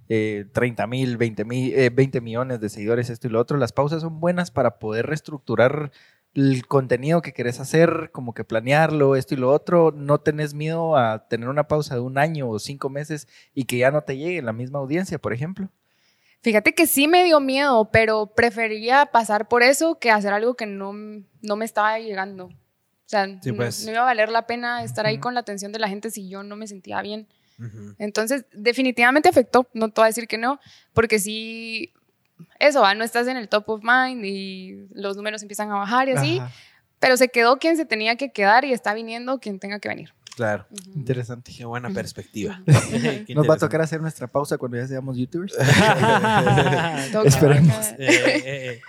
eh, 30 mil, 20, mil, eh, 20 millones de seguidores, esto y lo otro, las pausas son buenas para poder reestructurar el contenido que querés hacer, como que planearlo, esto y lo otro, no tenés miedo a tener una pausa de un año o cinco meses y que ya no te llegue la misma audiencia, por ejemplo. Fíjate que sí me dio miedo, pero prefería pasar por eso que hacer algo que no, no me estaba llegando. O sea, Sí, no- pues. no, iba a valer la pena estar ahí con la atención de la gente si yo no me sentía bien. Entonces, definitivamente afectó, no te voy a decir que no, porque sí, eso, ¿va? no estás en el top of mind y los números empiezan a bajar y así, Ajá. pero se quedó quien se tenía que quedar y está viniendo quien tenga que venir. Claro. Interesante. Qué buena perspectiva. Nos va a tocar hacer nuestra pausa cuando ya seamos youtubers. Esperemos. Eh, eh, eh.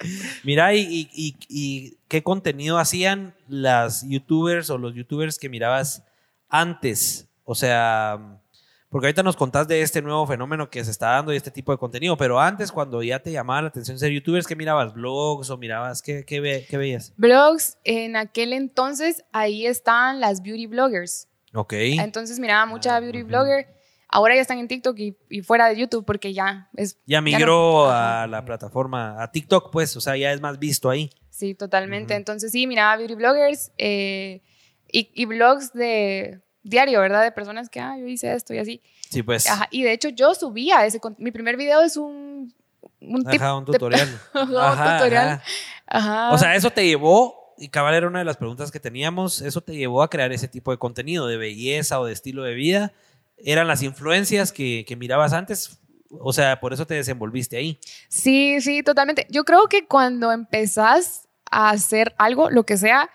Mira, y, y- y- y qué contenido hacían las youtubers o los youtubers que mirabas antes? O sea, porque ahorita nos contás de este nuevo fenómeno que se está dando y este tipo de contenido, pero antes, cuando ya te llamaba la atención ser youtubers, ¿qué mirabas? ¿Blogs o mirabas? ¿Qué, qué, ve- qué veías? Blogs, en aquel entonces ahí estaban las beauty bloggers. Ok. Entonces miraba mucha Ah, beauty blogger. Ahora ya están en TikTok y, y fuera de YouTube porque ya es... Ya migró a la plataforma, a TikTok, pues, o sea, ya es más visto ahí. Sí, totalmente. Entonces sí, miraba beauty bloggers eh, y, y blogs de diario, ¿verdad? De personas que, ah, yo hice esto y así. Sí, pues. Ajá, Y de hecho yo subía ese... Mi primer video es un... Un tip. Ajá, un de- tutorial. Ajá, un tutorial. Ajá. O sea, eso te llevó, y cabal era una de las preguntas que teníamos, eso te llevó a crear ese tipo de contenido, de belleza o de estilo de vida. ¿Eran las influencias que, que mirabas antes? O sea, por eso te desenvolviste ahí. Sí, sí, totalmente. Yo creo que cuando empezás a hacer algo, lo que sea,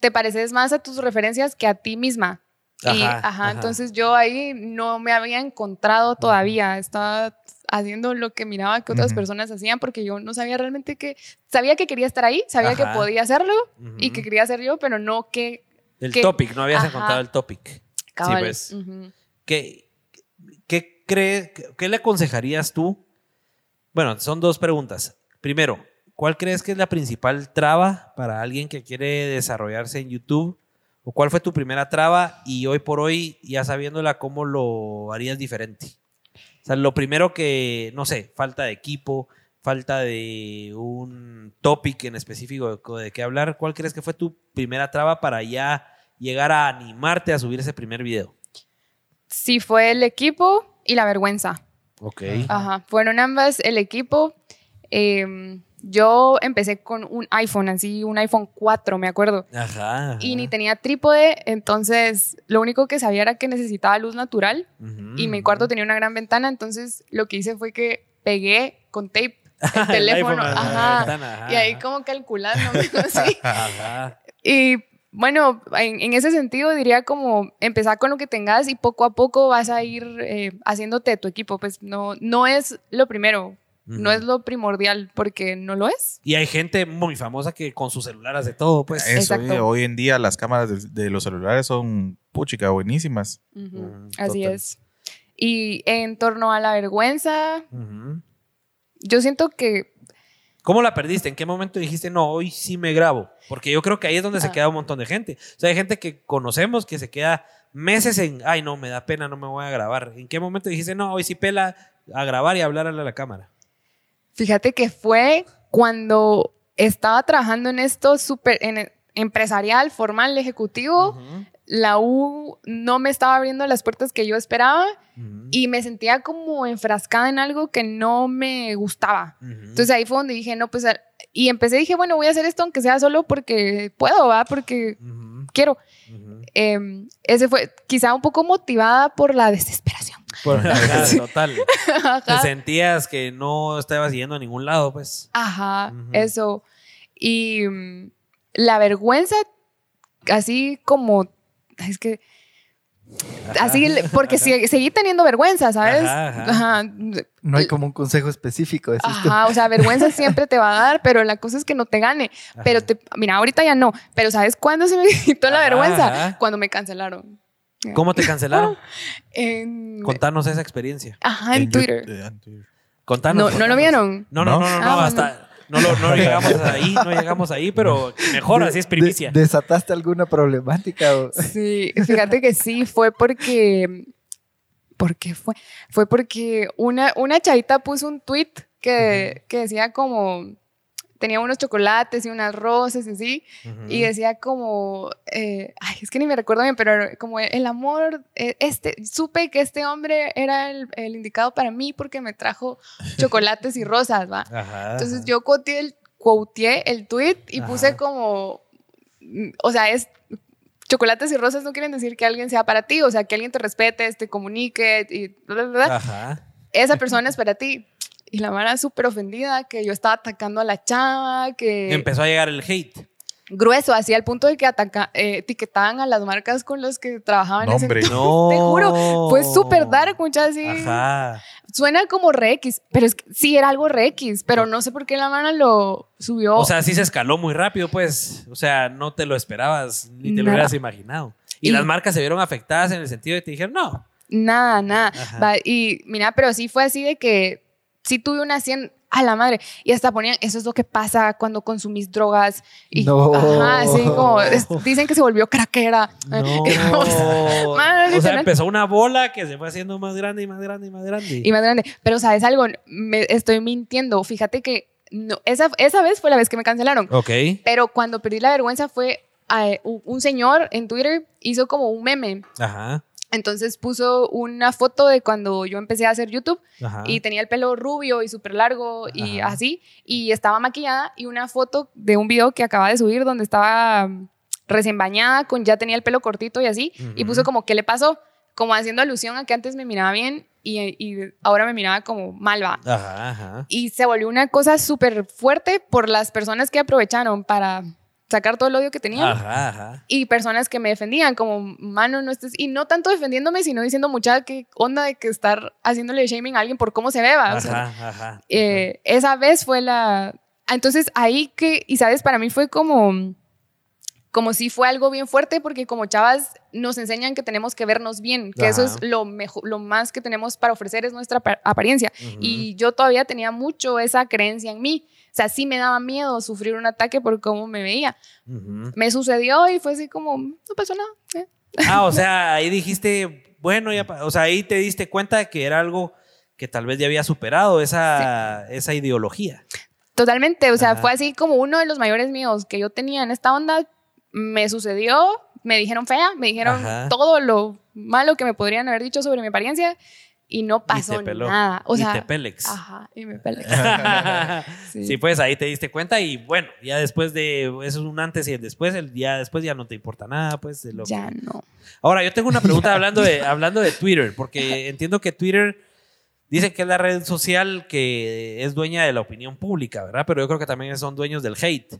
te pareces más a tus referencias que a ti misma. y, ajá. entonces yo ahí no me había encontrado todavía. Estaba haciendo lo que miraba que otras personas hacían porque yo no sabía realmente que. Sabía que quería estar ahí, sabía Ajá. que podía hacerlo y que quería hacer yo, pero no que. El que- topic, no habías Ajá. encontrado el topic. cabal. pues. Ujú. ¿Qué, qué, crees, qué, qué le aconsejarías tú? Bueno, son dos preguntas. Primero, ¿cuál crees que es la principal traba para alguien que quiere desarrollarse en YouTube? ¿O cuál fue tu primera traba y hoy por hoy, ya sabiéndola, cómo lo harías diferente? O sea, lo primero que, no sé, falta de equipo, falta de un topic en específico de, de qué hablar. ¿Cuál crees que fue tu primera traba para ya llegar a animarte a subir ese primer video? Sí, fue el equipo y la vergüenza. Ok. Ajá, fueron ambas el equipo. Em, yo empecé con un iPhone, así, un iPhone 4, me acuerdo. Ajá. Y ni tenía trípode, entonces lo único que sabía era que necesitaba luz natural y mi cuarto tenía una gran ventana, entonces lo que hice fue que pegué con tape el teléfono, ajá, y ahí como calculando. Y bueno, en, en ese sentido diría como empezar con lo que tengas y poco a poco vas a ir eh, haciéndote tu equipo, pues no, no es lo primero, no es lo primordial porque no lo es. Y hay gente muy famosa que con su celular hace todo, pues. Eso, Exacto. eh, hoy en día las cámaras de, de los celulares son puchica buenísimas. Mm, Así total. es. Y en torno a la vergüenza, yo siento que ¿Cómo la perdiste? ¿En qué momento dijiste, no, hoy sí me grabo? Porque yo creo que ahí es donde se Ah. queda un montón de gente. O sea, hay gente que conocemos que se queda meses en, ay, no, me da pena, no me voy a grabar. ¿En qué momento dijiste, no, hoy sí pela a grabar y hablarle a la cámara? Fíjate que fue cuando estaba trabajando en esto súper en- empresarial, formal, ejecutivo. La U no me estaba abriendo las puertas que yo esperaba y me sentía como enfrascada en algo que no me gustaba. Entonces ahí fue donde dije, no, pues, y empecé, dije, bueno, voy a hacer esto aunque sea solo porque puedo, ¿va? Porque quiero. Em, ese fue quizá un poco motivada por la desesperación. Por- Ajá, total. Te sentías que no estabas yendo a ningún lado, pues. Ajá, eso. Y mm, la vergüenza, así como, es que Así, porque si- seguí teniendo vergüenza, ¿sabes? Ajá, ajá. Ajá. No hay como un consejo específico, tú. Ajá, o sea, vergüenza siempre te va a dar, pero la cosa es que no te gane. Pero te, mira, ahorita ya no, pero ¿sabes cuándo se me quitó la vergüenza? ajá. Cuando me cancelaron. ¿Cómo te cancelaron? En, Contanos esa experiencia. ajá, en Twitter. eh, en Twitter. Contanos. ¿No, ¿No lo vieron? No, no, no, no, Ah, no, bueno. hasta. No, lo- no llegamos ahí, no llegamos ahí, pero mejor, así es primicia. De- ¿Desataste alguna problemática? o- Sí, fíjate que sí, fue porque. ¿Por qué fue? Fue porque una, una chavita puso un tweet que, que decía como. Tenía unos chocolates y unas rosas y así. Y decía como. eh, ay, es que ni me recuerdo bien, pero como el amor. eh, este, supe que este hombre era el, el indicado para mí porque me trajo chocolates y rosas, ¿va? Ajá. Entonces yo quoteé el, quoteé el tweet y Ajá. puse como, mm, o sea, es chocolates y rosas no quieren decir que alguien sea para ti, o sea, que alguien te respete, te comunique y bla, bla, bla. Ajá. Esa persona es para ti. Y la Mara súper ofendida que yo estaba atacando a la chava, que Empezó a llegar el hate. grueso, así al punto de que ataca, eh, etiquetaban a las marcas con las que trabajaban No, en ese hombre. No. Te juro, fue súper dark, muchachos. así. Ajá. Suena como re X, pero es que sí era algo re X, pero no sé por qué la mano lo subió. O sea, sí se escaló muy rápido, pues. O sea, no te lo esperabas, ni te lo hubieras imaginado. Y, Y- las marcas se vieron afectadas en el sentido de que te dijeron, no. nada, nada. Ajá. Y mira, pero sí fue así de que sí tuve una 100 a la madre. Y hasta ponían, eso es lo que pasa cuando consumís drogas. Y, No. Ajá, así como, es- dicen que se volvió craquera. No. Mano, o sea, literal. empezó una bola que se fue haciendo más grande y más grande y más grande. Y más grande. Pero, ¿sabes algo? Me estoy mintiendo. Fíjate que no, esa, esa vez fue la vez que me cancelaron. ok. Pero cuando perdí la vergüenza fue eh, un un señor en Twitter hizo como un meme. Ajá. Entonces puso una foto de cuando yo empecé a hacer YouTube Ajá. y tenía el pelo rubio y súper largo y Ajá. así. Y estaba maquillada y una foto de un video que acaba de subir donde estaba mm, recién bañada, con ya tenía el pelo cortito y así. Y puso como, ¿qué le pasó? Como haciendo alusión a que antes me miraba bien y, y ahora me miraba como malva. Ajá, ajá. Y se volvió una cosa súper fuerte por las personas que aprovecharon para sacar todo el odio que tenían Ajá, ajá. y personas que me defendían, como, mano, no estés, y no tanto defendiéndome, sino diciendo mucha que onda de que estar haciéndole shaming a alguien por cómo se beba. o sea, Ajá, ajá. eh, esa vez fue la... ah, Entonces ahí que, y sabes, para mí fue como, como si fue algo bien fuerte, porque como chavas nos enseñan que tenemos que vernos bien, que eso es lo, mejor, lo más que tenemos para ofrecer es nuestra apa- apariencia. Y yo todavía tenía mucho esa creencia en mí. O sea, sí me daba miedo sufrir un ataque por cómo me veía. Me sucedió y fue así como, no pasó nada. eh". Ah, o sea, ahí dijiste, bueno, ya, o sea, ahí te diste cuenta de que era algo que tal vez ya había superado esa, esa ideología. Totalmente, o sea, Ajá. fue así como uno de los mayores miedos que yo tenía en esta onda. Me sucedió, me dijeron fea, me dijeron Ajá. todo lo malo que me podrían haber dicho sobre mi apariencia y no pasó y nada. O y sea, te pelex. ajá, y me pelé. sí. Sí. pues ahí te diste cuenta y bueno, ya después de eso es un antes y el después, el ya después ya no te importa nada, pues de lo que- ya no. Ahora, yo tengo una pregunta hablando de, hablando de Twitter, porque entiendo que Twitter dice que es la red social que es dueña de la opinión pública, ¿verdad? Pero yo creo que también son dueños del hate.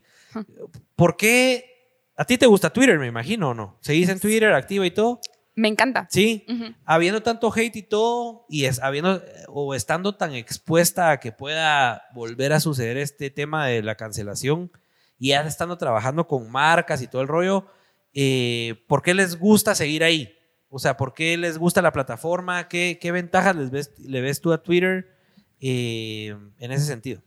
¿Por qué? ¿A ti te gusta Twitter, me imagino, o no? ¿Seguís en Twitter, activa y todo? Me encanta. Sí. Habiendo tanto hate y todo, y es, habiendo o estando tan expuesta a que pueda volver a suceder este tema de la cancelación, y ya estando trabajando con marcas y todo el rollo, eh, ¿por qué les gusta seguir ahí? O sea, ¿por qué les gusta la plataforma? ¿Qué, qué ventajas les ves, le ves tú a Twitter eh, en ese sentido?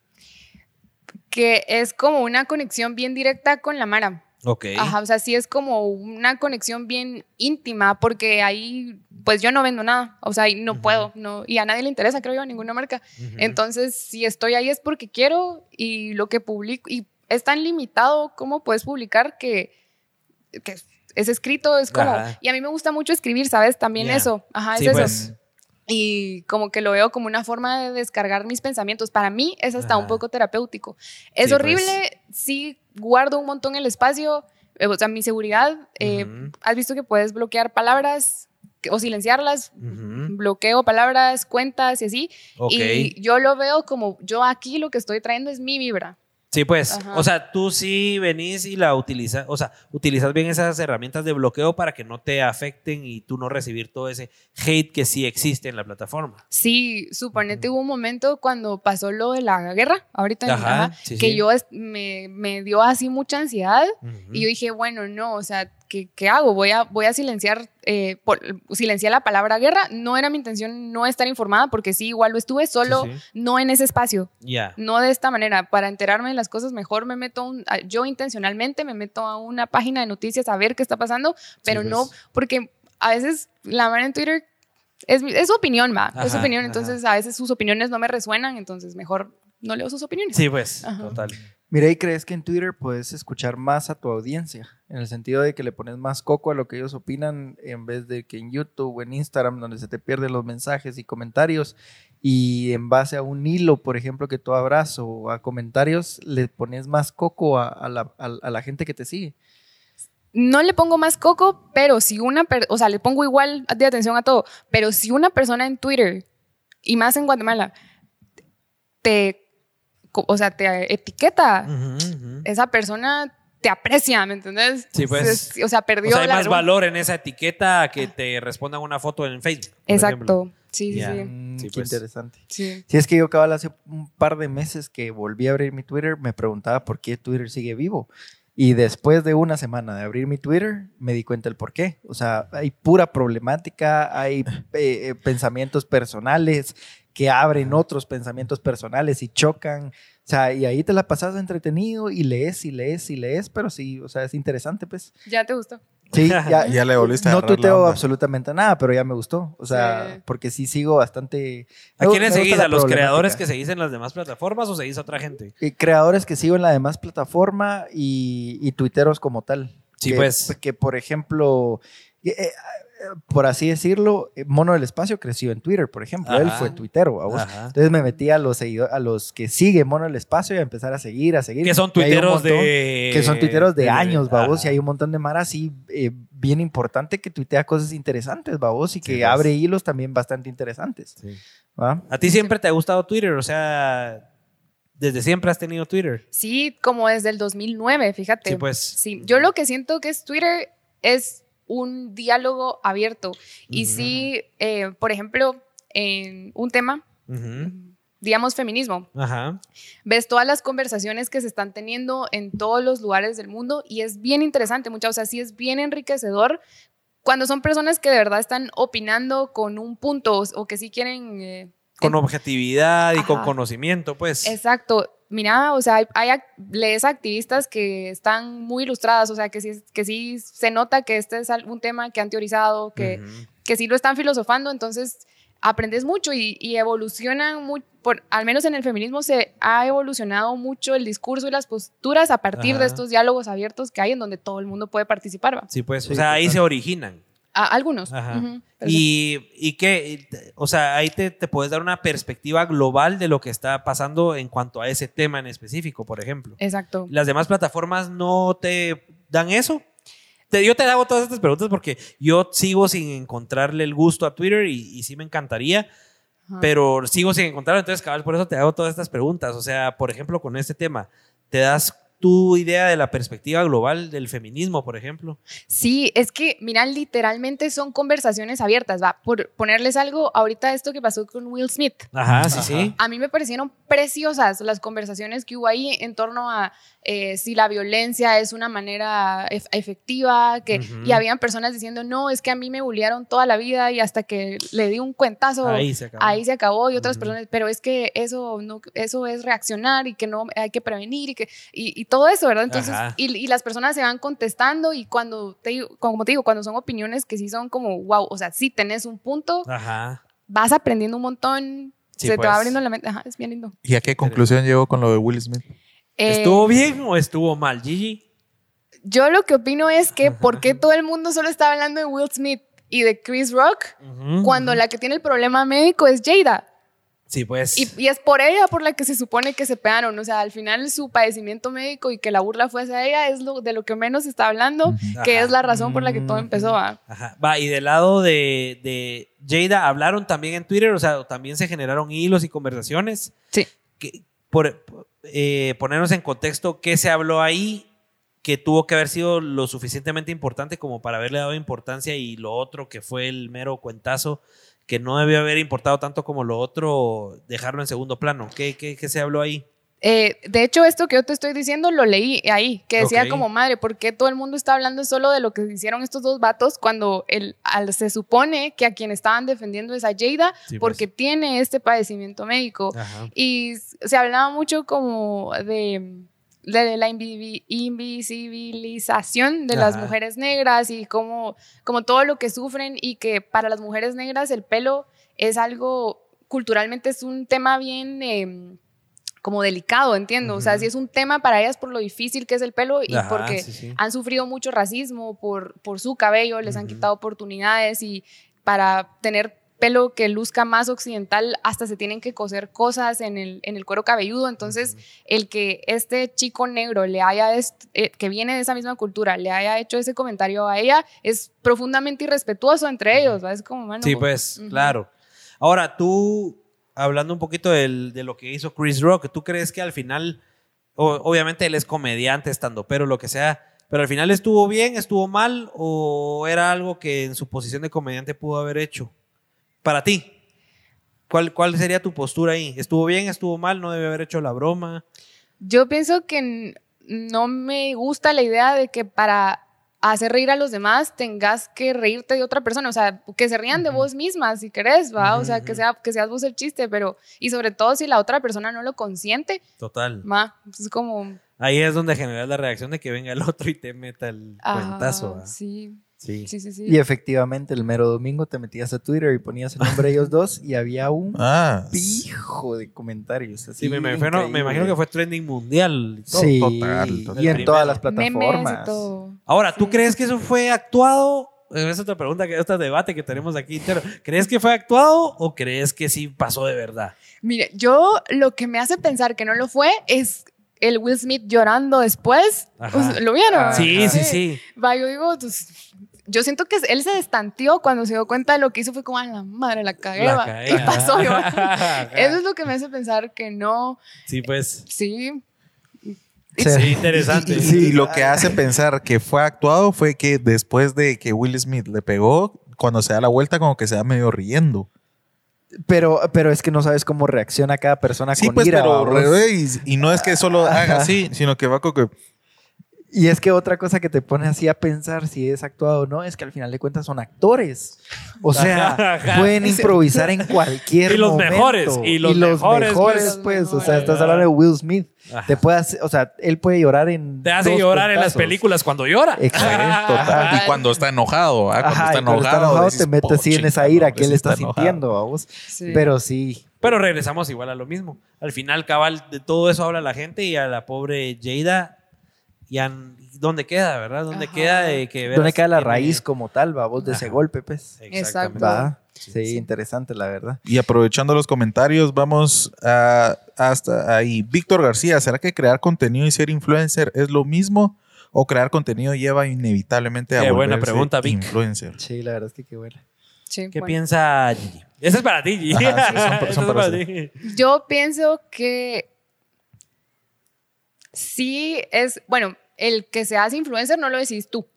Que es como una conexión bien directa con la Mara. Ok. Ajá, o sea, sí es como una conexión bien íntima, porque ahí, pues yo no vendo nada, o sea, no puedo, no, y a nadie le interesa, creo yo, a ninguna marca. Entonces, si estoy ahí es porque quiero y lo que publico, y es tan limitado como puedes publicar que, que es escrito, es como, Ajá. y a mí me gusta mucho escribir, ¿sabes? También eso, ajá, es Sí, eso. Pues. Y como que lo veo como una forma de descargar mis pensamientos. Para mí es hasta un poco terapéutico. Es Sí, horrible, pues. sí guardo un montón el espacio, eh, o sea, mi seguridad. eh. Has visto que puedes bloquear palabras o silenciarlas. Bloqueo palabras, cuentas y así. Ok. Y yo lo veo como yo aquí lo que estoy trayendo es mi vibra. Sí, pues. Ajá. O sea, tú sí venís y la utilizas, o sea, utilizas bien esas herramientas de bloqueo para que no te afecten y tú no recibir todo ese hate que sí existe en la plataforma. Sí, suponete hubo un momento cuando pasó lo de la guerra, ahorita, Ajá, ajá, sí, que sí. yo me dio así mucha ansiedad y yo dije, bueno, no, o sea, ¿qué, qué hago? Voy a, voy a silenciar, eh, por- silenciar la palabra guerra. No era mi intención no estar informada porque sí, igual lo estuve, solo Sí, sí. no en ese espacio. Ya. No de esta manera. Para enterarme de las cosas, mejor me meto, un- yo intencionalmente me meto a una página de noticias a ver qué está pasando, pero pues. no, porque a veces la mano en Twitter es, mi- es su opinión, va, es su opinión, ajá. entonces a veces sus opiniones no me resuenan, entonces mejor no leo sus opiniones. Sí, pues. Ajá. Total. Mira, ¿y crees que en Twitter puedes escuchar más a tu audiencia? En el sentido de que le pones más coco a lo que ellos opinan en vez de que en YouTube o en Instagram, donde se te pierden los mensajes y comentarios, y en base a un hilo, por ejemplo, que tú abras o a comentarios, le pones más coco a, a la, a- a la gente que te sigue. No le pongo más coco, pero si una, o sea, le pongo igual de atención a todo, pero si una persona en Twitter, y más en Guatemala, te, o sea, te etiqueta, esa persona te aprecia, ¿me entendés? Sí, pues. Es- o sea, O perdió sea, hay la- más valor en esa etiqueta que te respondan una foto en Facebook. Exacto. Sí, sí, Ya. sí. Mm, Sí, qué pues. interesante. Sí. Si es que yo cabal hace un par de meses que volví a abrir mi Twitter, me preguntaba por qué Twitter sigue vivo. Y después de una semana de abrir mi Twitter, me di cuenta el por qué. O sea, hay pura problemática, hay eh, eh, pensamientos personales que abren otros pensamientos personales y chocan. O sea, y ahí te la pasas entretenido y lees y lees y lees, pero sí, o sea, es interesante, pues. ¿Ya te gustó? Sí, ya, Ya le volviste a no onda. absolutamente nada, pero ya me gustó. O sea, Sí. porque sí sigo bastante. ¿A quiénes seguís? ¿A los creadores que seguís en las demás plataformas o seguís a otra gente? y creadores que sigo en la demás plataforma y, y tuiteros como tal. Sí, que, pues. Que, por ejemplo, eh, eh, por así decirlo, eh, Mono del Espacio creció en Twitter, por ejemplo. Él fue tuitero. Entonces me metí a los, seguido- a los que siguen Mono del Espacio y a empezar a seguir, a seguir. Que son tuiteros montón de... Que son tuiteros de, años, babos, y hay un montón de mara así eh, bien importante que tuitea cosas interesantes, babos, y Sí, que pues. abre hilos también bastante interesantes. Sí. ¿va? ¿A ti siempre te ha gustado Twitter? O sea, desde siempre has tenido Twitter. Sí, como desde el 2009, fíjate. Sí, pues. Sí, yo lo que siento que es Twitter es un diálogo abierto. Y sí, eh, por ejemplo, en un tema, Ujú. digamos feminismo, Ajá. ves todas las conversaciones que se están teniendo en todos los lugares del mundo y es bien interesante, muchas, o sea, sí es bien enriquecedor cuando son personas que de verdad están opinando con un punto o, que sí quieren... eh, Con objetividad y con conocimiento, pues. Exacto. Mira, o sea, hay, hay ac- lees activistas que están muy ilustradas, o sea, que sí, que sí se nota que este es algún tema que han teorizado, que, que sí lo están filosofando, entonces aprendes mucho y, y evolucionan muy, por, al menos en el feminismo se ha evolucionado mucho el discurso y las posturas a partir de estos diálogos abiertos que hay en donde todo el mundo puede participar. ¿va? Sí, pues. O sea, ahí se originan. A- algunos. Ajá. Pero sí. Y, y qué, o sea, ahí te, te puedes dar una perspectiva global de lo que está pasando en cuanto a ese tema en específico, por ejemplo. Exacto. ¿Las demás plataformas no te dan eso? Te- yo te hago todas estas preguntas porque yo sigo sin encontrarle el gusto a Twitter y, y sí me encantaría, Ajá. pero sigo sin encontrarlo. Entonces, cabal, por eso te hago todas estas preguntas. O sea, por ejemplo, con este tema, ¿te das tu idea de la perspectiva global del feminismo, por ejemplo? Sí, es que, mira, literalmente son conversaciones abiertas, va. Por ponerles algo, ahorita esto que pasó con Will Smith. Ajá, sí, sí. A mí me parecieron preciosas las conversaciones que hubo ahí en torno a eh, si la violencia es una manera ef- efectiva, que, y habían personas diciendo, no, es que a mí me bullearon toda la vida y hasta que le di un cuentazo, Ahí se acabó. ahí se acabó y otras personas, pero es que eso no, eso es reaccionar y que no hay que prevenir y que y, y todo eso, ¿verdad? Entonces, Ajá. y, y las personas se van contestando y cuando te digo, como te digo, cuando son opiniones que sí son como, wow, o sea, sí tenés un punto, Ajá. vas aprendiendo un montón, Sí, se te pues. va abriendo la mente, ajá, es bien lindo. ¿Y a qué conclusión llegó con lo de Will Smith? Eh, ¿Estuvo bien o estuvo mal, Gigi? Yo lo que opino es que ¿por qué todo el mundo solo está hablando de Will Smith y de Chris Rock cuando la que tiene el problema médico es Jada? Sí, pues. Y, y es por ella por la que se supone que se pegaron. O sea, al final su padecimiento médico y que la burla fue hacia ella es lo, de lo que menos se está hablando, que Ajá. es la razón por la que todo empezó. ¿va? Ajá. Va, y del lado de, de Jada, ¿hablaron también en Twitter? O sea, también se generaron hilos y conversaciones. Sí. Que, por, eh, ponernos en contexto qué se habló ahí que tuvo que haber sido lo suficientemente importante como para haberle dado importancia y lo otro que fue el mero cuentazo que no debió haber importado tanto como lo otro, dejarlo en segundo plano. ¿Qué, qué, qué se habló ahí? Eh, de hecho, esto que yo te estoy diciendo lo leí ahí, que decía como madre, ¿por qué todo el mundo está hablando solo de lo que hicieron estos dos vatos cuando el, al- se supone que a quien estaban defendiendo es a Jada Sí, pues. porque tiene este padecimiento médico? Ajá. Y se hablaba mucho como de, de la invi- invisibilización de las mujeres negras y como, como todo lo que sufren y que para las mujeres negras el pelo es algo, culturalmente es un tema bien... em, como delicado, entiendo. O sea, sí es un tema para ellas por lo difícil que es el pelo y Ajá, porque sí, sí. han sufrido mucho racismo por, por su cabello, les han quitado oportunidades y para tener pelo que luzca más occidental, hasta se tienen que coser cosas en el, en el cuero cabelludo. Entonces, el que este chico negro le haya, eh, que viene de esa misma cultura, le haya hecho ese comentario a ella, es profundamente irrespetuoso entre ellos. ¿va? Es como, mano, Sí, pues, claro. Ahora, tú, hablando un poquito del- de lo que hizo Chris Rock, ¿tú crees que al final, o- obviamente él es comediante, estando, pero lo que sea, pero al final estuvo bien, estuvo mal, o era algo que en su posición de comediante pudo haber hecho? Para ti, ¿cuál, cuál sería tu postura ahí? ¿Estuvo bien, estuvo mal, no debe haber hecho la broma? Yo pienso que no me gusta la idea de que para hacer reír a los demás tengas que reírte de otra persona, o sea, que se rían de vos misma si querés, ¿va? O sea, que, sea, que seas vos el chiste, pero, y sobre todo si la otra persona no lo consiente, Total. ma, es como... Ahí es donde generas la reacción de que venga el otro y te meta el ajá, cuentazo. ¿va? sí, Sí. sí, sí, sí. Y efectivamente, el mero domingo te metías a Twitter y ponías el nombre de ellos dos y había un Ah, pijo de comentarios. Así Sí, me, imagino, me imagino que fue trending mundial. todo. Sí, Total, total. y en todas las plataformas. todo. Ahora, ¿tú Sí. crees que eso fue actuado? Eh, Es otra pregunta, que este debate que tenemos aquí entero. ¿Crees que fue actuado o crees que sí pasó de verdad? Mire, yo lo que me hace pensar que no lo fue es el Will Smith llorando después. Ajá. Sea, ¿Lo vieron? Ajá. Sí, sí, sí. Va, yo digo, pues, yo siento que él se destanteó cuando se dio cuenta de lo que hizo. Fue como, a la madre, la cagué. La va". cagué, Y pasó. Eso es lo que me hace pensar que no. Sí, pues. Sí. Sí, interesante. Y, y- y lo que hace pensar que fue actuado fue que después de que Will Smith le pegó, cuando se da la vuelta, como que se da medio riendo. Pero, pero es que no sabes cómo reacciona cada persona Sí, con pues, ira. pero y, y no es que solo haga así, sino que va como que. Y es que otra cosa que te pone así a pensar si es actuado o no es que al final de cuentas son actores. O sea, Ajá. pueden improvisar en cualquier Y los momento. mejores, y los mejores, mejores, pues. pues. O sea, estás hablando de Will Smith. Ajá. Te puede hacer- o sea, él puede llorar en. Te hace llorar en las películas cuando llora. Exacto, total. Y cuando está enojado, ¿ah? cuando Ajá, está cuando enojado, está enojado decís, te metes así en "Puchica, esa ira que él está, enojado". sintiendo, ¿va vos. Sí. Pero sí. Pero regresamos igual a lo mismo. Al final, cabal, de todo eso habla la gente y a la pobre Jada, ya, ¿dónde queda, verdad? ¿Dónde Ajá. queda de que ¿Dónde queda la tiene- raíz como tal, va vos, de ese golpe, pues? Exactamente. Va. Sí, Sí, sí. interesante, la verdad. Y aprovechando los comentarios, vamos a, hasta ahí. Víctor García, ¿será que crear contenido y ser influencer es lo mismo? ¿O crear contenido lleva inevitablemente a Qué buena volverse pregunta, Vic. influencer? Sí, la verdad es que qué buena. Sí, ¿Qué bueno. piensa Gigi? Ese es para ti, Gigi. Ajá, sí, son para- son para ti. Yo pienso que sí es, bueno, el que se hace influencer no lo decís tú,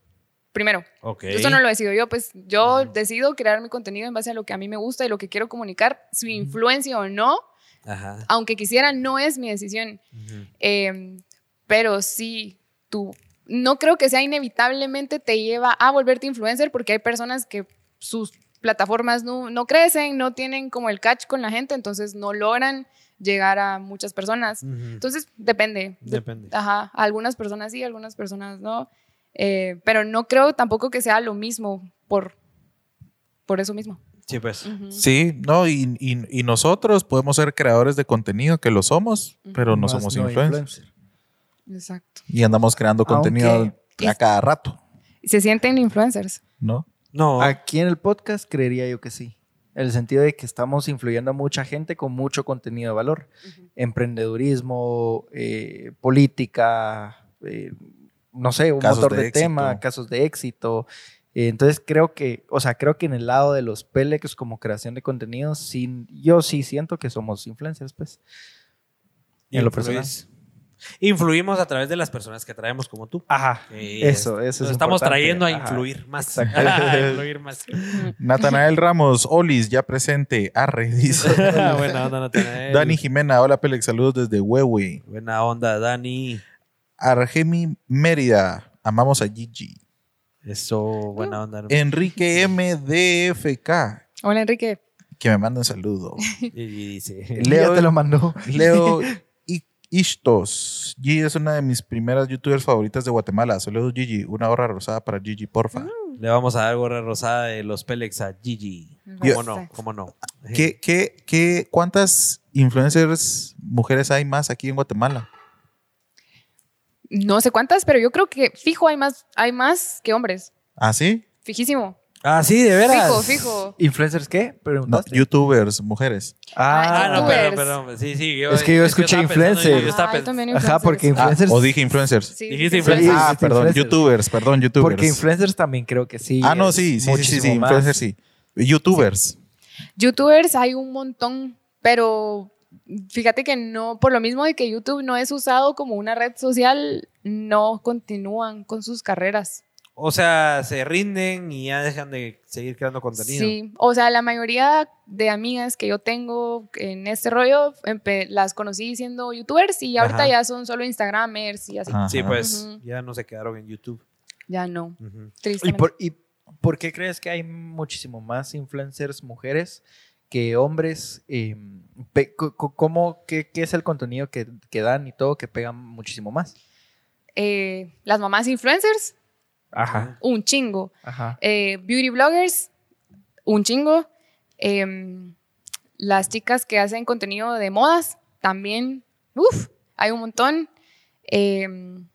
primero. Ok. Eso no lo decido yo, pues yo decido crear mi contenido en base a lo que a mí me gusta y lo que quiero comunicar, su influencia o no, Ajá. aunque quisiera, no es mi decisión. Eh, pero sí, tú, no creo que sea inevitablemente te lleva a volverte influencer porque hay personas que sus plataformas no, no crecen, no tienen como el catch con la gente, entonces no logran llegar a muchas personas. Entonces, depende. De- Depende. Ajá, algunas personas sí, algunas personas no. Eh, pero no creo tampoco que sea lo mismo por, por eso mismo. Sí, pues. Sí, no, y, y- y nosotros podemos ser creadores de contenido, que lo somos, pero no Más somos no influencers. influencer. Exacto. Y andamos creando Aunque contenido a cada rato, Se sienten influencers. ¿no? No. Aquí en el podcast creería yo que sí. En el sentido de que estamos influyendo a mucha gente con mucho contenido de valor. Emprendedurismo, eh, política, eh, no sé, un Casos motor de de, tema, casos de éxito. Eh, entonces creo que, o sea, creo que en el lado de los Pelex como creación de contenido, sí, yo sí siento que somos influencers, pues. ¿Y en lo Luis? Influimos a través de las personas que traemos como tú. Ajá. Que Eso, eso nos es estamos importante. trayendo a Ajá. influir más. Exacto. A influir más. Natanael Ramos, Olis, ya presente. Arre, dice. Buena onda, Natanael. Dani Jimena, hola Pelex, saludos desde Huehue. Buena onda, Dani. Argemi Mérida, amamos a Gigi. Eso, buena onda. Enrique MDFK, Hola, Enrique. que me manda un saludo. Y dice. Ya te lo mandó. Leo Ishtos. Gigi es una de mis primeras youtubers favoritas de Guatemala. Saludos, Gigi. Una hora rosada para Gigi, porfa. Le vamos a dar gorra rosada de los Pélex a Gigi. ¿Cómo no? ¿Cómo no? ¿Qué, qué, qué, ¿Cuántas influencers mujeres hay más aquí en Guatemala? No sé cuántas, pero yo creo que fijo hay más, hay más que hombres. ¿Ah, sí? Fijísimo. Ah, sí, de veras. Fijo, fijo. ¿Influencers qué? No, Preguntaste. youtubers, mujeres. Ah, no, youtubers. perdón, perdón. Sí, sí. Yo, Es que yo escuché estaba pensando, influencer. yo estaba Ah, yo también Ajá, influencers. porque Ah, influencers. o dije influencers. Sí, Dijiste sí, influencers. sí. ah, dijiste perdón, influencers. youtubers, perdón, youtubers. Porque influencers también creo que sí. ah, no, es sí, sí, sí, sí, muchísimo sí, más. influencers sí. Youtubers. Youtubers hay un montón, pero fíjate que no, por lo mismo de que YouTube no es usado como una red social, no continúan con sus carreras. O sea, se rinden y ya dejan de seguir creando contenido. Sí, o sea, la mayoría de amigas que yo tengo en este rollo las conocí siendo youtubers y ahorita Ajá. ya son solo instagramers y así. Ajá. Sí, pues ya no se quedaron en YouTube. Ya no. ¿Y tristemente. por, ¿Y por qué crees que hay muchísimo más influencers mujeres que hombres? Eh, co- ¿Cómo, qué, qué es el contenido que, que dan y todo que pegan muchísimo más? Eh, las mamás influencers, Ajá, un chingo. ajá. Eh, beauty bloggers, un chingo. Em, las chicas que hacen contenido de modas, también, uff, hay un montón. Em,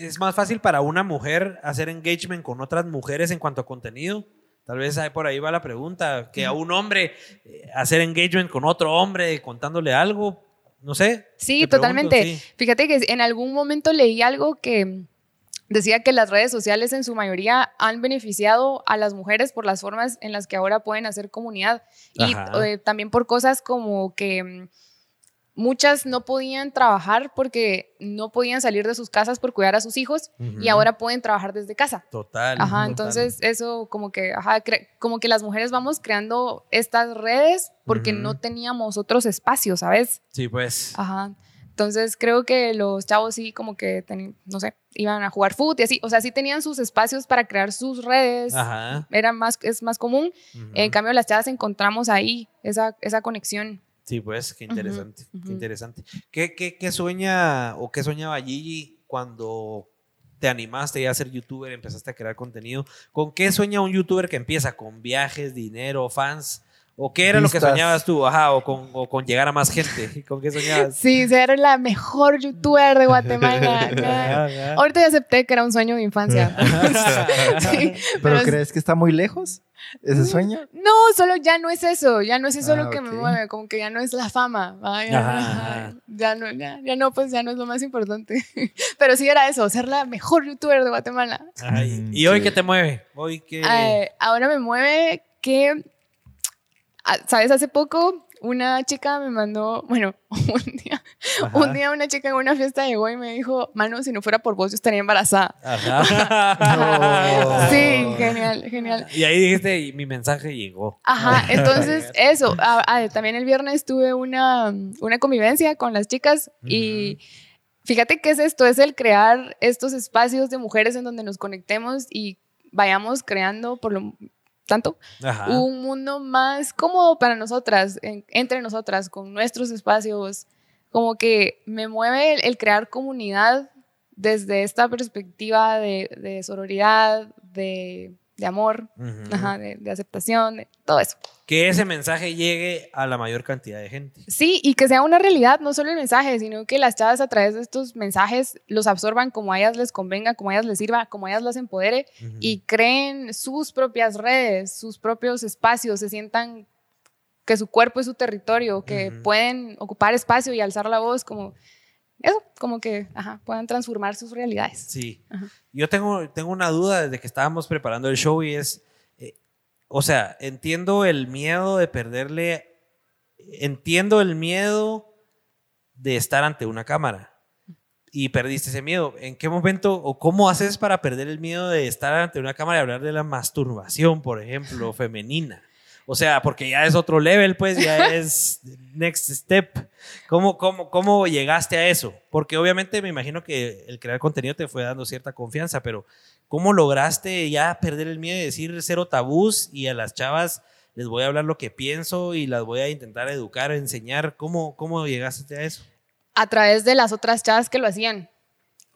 Es más fácil para una mujer hacer engagement con otras mujeres en cuanto a contenido. Tal vez ahí por ahí va la pregunta. Que a un hombre eh, hacer engagement con otro hombre contándole algo. No sé. sí, pregunto, totalmente. sí. Fíjate que en algún momento leí algo que decía que las redes sociales en su mayoría han beneficiado a las mujeres por las formas en las que ahora pueden hacer comunidad y eh, también por cosas como que mm, muchas no podían trabajar porque no podían salir de sus casas por cuidar a sus hijos y Ujú. ahora pueden trabajar desde casa. Total. Ajá, total. entonces eso como que, ajá, como que las mujeres vamos creando estas redes porque Ujú. no teníamos otros espacios, ¿sabes? Sí, pues. Ajá. Entonces creo que los chavos sí como que, teni- no sé, iban a jugar fútbol y así, o sea, sí tenían sus espacios para crear sus redes, Ajá. era más, es más común. En cambio, las chavas encontramos ahí esa, esa conexión. Sí, pues, qué interesante, qué interesante. ¿Qué, qué, qué sueña o qué soñaba Gigi cuando te animaste ya a ser youtuber, empezaste a crear contenido? ¿Con qué sueña un youtuber que empieza? ¿Con viajes, dinero, fans? ¿O qué era lo que soñabas tú? Ajá, o con, o con llegar a más gente. ¿Con qué soñabas? Sí, ser la mejor youtuber de Guatemala. Ahorita ya acepté que era un sueño de infancia. Sí, ¿Pero es- crees que está muy lejos ese sueño? No, solo ya no es eso, ya no es eso Ah, lo que me mueve, como que ya no es la fama, ah, ya, no, ya, ya no, pues ya no es lo más importante. Pero sí era eso, ser la mejor youtuber de Guatemala. Ay, Mm, ¿Y hoy sí. qué te mueve? Hoy qué... Ahora me mueve que, ah, ¿sabes? Hace poco una chica me mandó, bueno, un día, Ajá. un día una chica en una fiesta llegó y me dijo, mano, si no fuera por vos yo estaría embarazada. Ajá. Sí, genial, genial. Y ahí dijiste, y mi mensaje llegó. Ajá, entonces eso. Ah, ah, también el viernes tuve una, una convivencia con las chicas y fíjate que es esto, es el crear estos espacios de mujeres en donde nos conectemos y vayamos creando por lo tanto Ajá. un mundo más cómodo para nosotras, en- entre nosotras, con nuestros espacios. Como que me mueve el, el crear comunidad desde esta perspectiva de, de sororidad, de, de amor, ajá, de, de aceptación, de todo eso. Que ese mensaje llegue a la mayor cantidad de gente. Sí, y que sea una realidad, no solo el mensaje, sino que las chavas a través de estos mensajes los absorban como a ellas les convenga, como a ellas les sirva, como a ellas las empodere y creen sus propias redes, sus propios espacios, se sientan que su cuerpo es su territorio, que pueden ocupar espacio y alzar la voz, como eso, como que ajá, puedan transformar sus realidades. Sí. Ajá. Yo tengo, tengo una duda desde que estábamos preparando el show y es, eh, o sea, entiendo el miedo de perderle, entiendo el miedo de estar ante una cámara. y perdiste ese miedo. ¿En qué momento o cómo haces para perder el miedo de estar ante una cámara y hablar de la masturbación, por ejemplo, femenina? O sea, porque ya es otro level, pues ya es next step. ¿Cómo, cómo, ¿Cómo llegaste a eso? Porque obviamente me imagino que el crear contenido te fue dando cierta confianza, pero ¿cómo lograste ya perder el miedo de decir cero tabús y a las chavas les voy a hablar lo que pienso y las voy a intentar educar, enseñar? ¿Cómo, cómo llegaste a eso? A través de las otras chavas que lo hacían.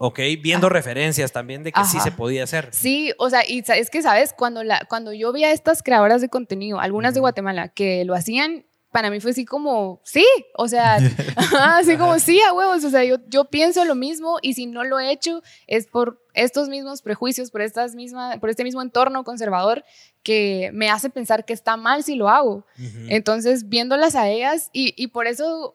Ok, viendo referencias también de que sí Ajá. se podía hacer. Sí, o sea, y es que, ¿sabes? Cuando, la, cuando yo vi a estas creadoras de contenido, algunas de. Guatemala, que lo hacían, para mí fue así como, sí, o sea, así como, sí, a huevos, o sea, yo, yo pienso lo mismo y si no lo he hecho es por estos mismos prejuicios, por, estas mismas, por este mismo entorno conservador que me hace pensar que está mal si lo hago. Ujú. Entonces, viéndolas a ellas, y, y por eso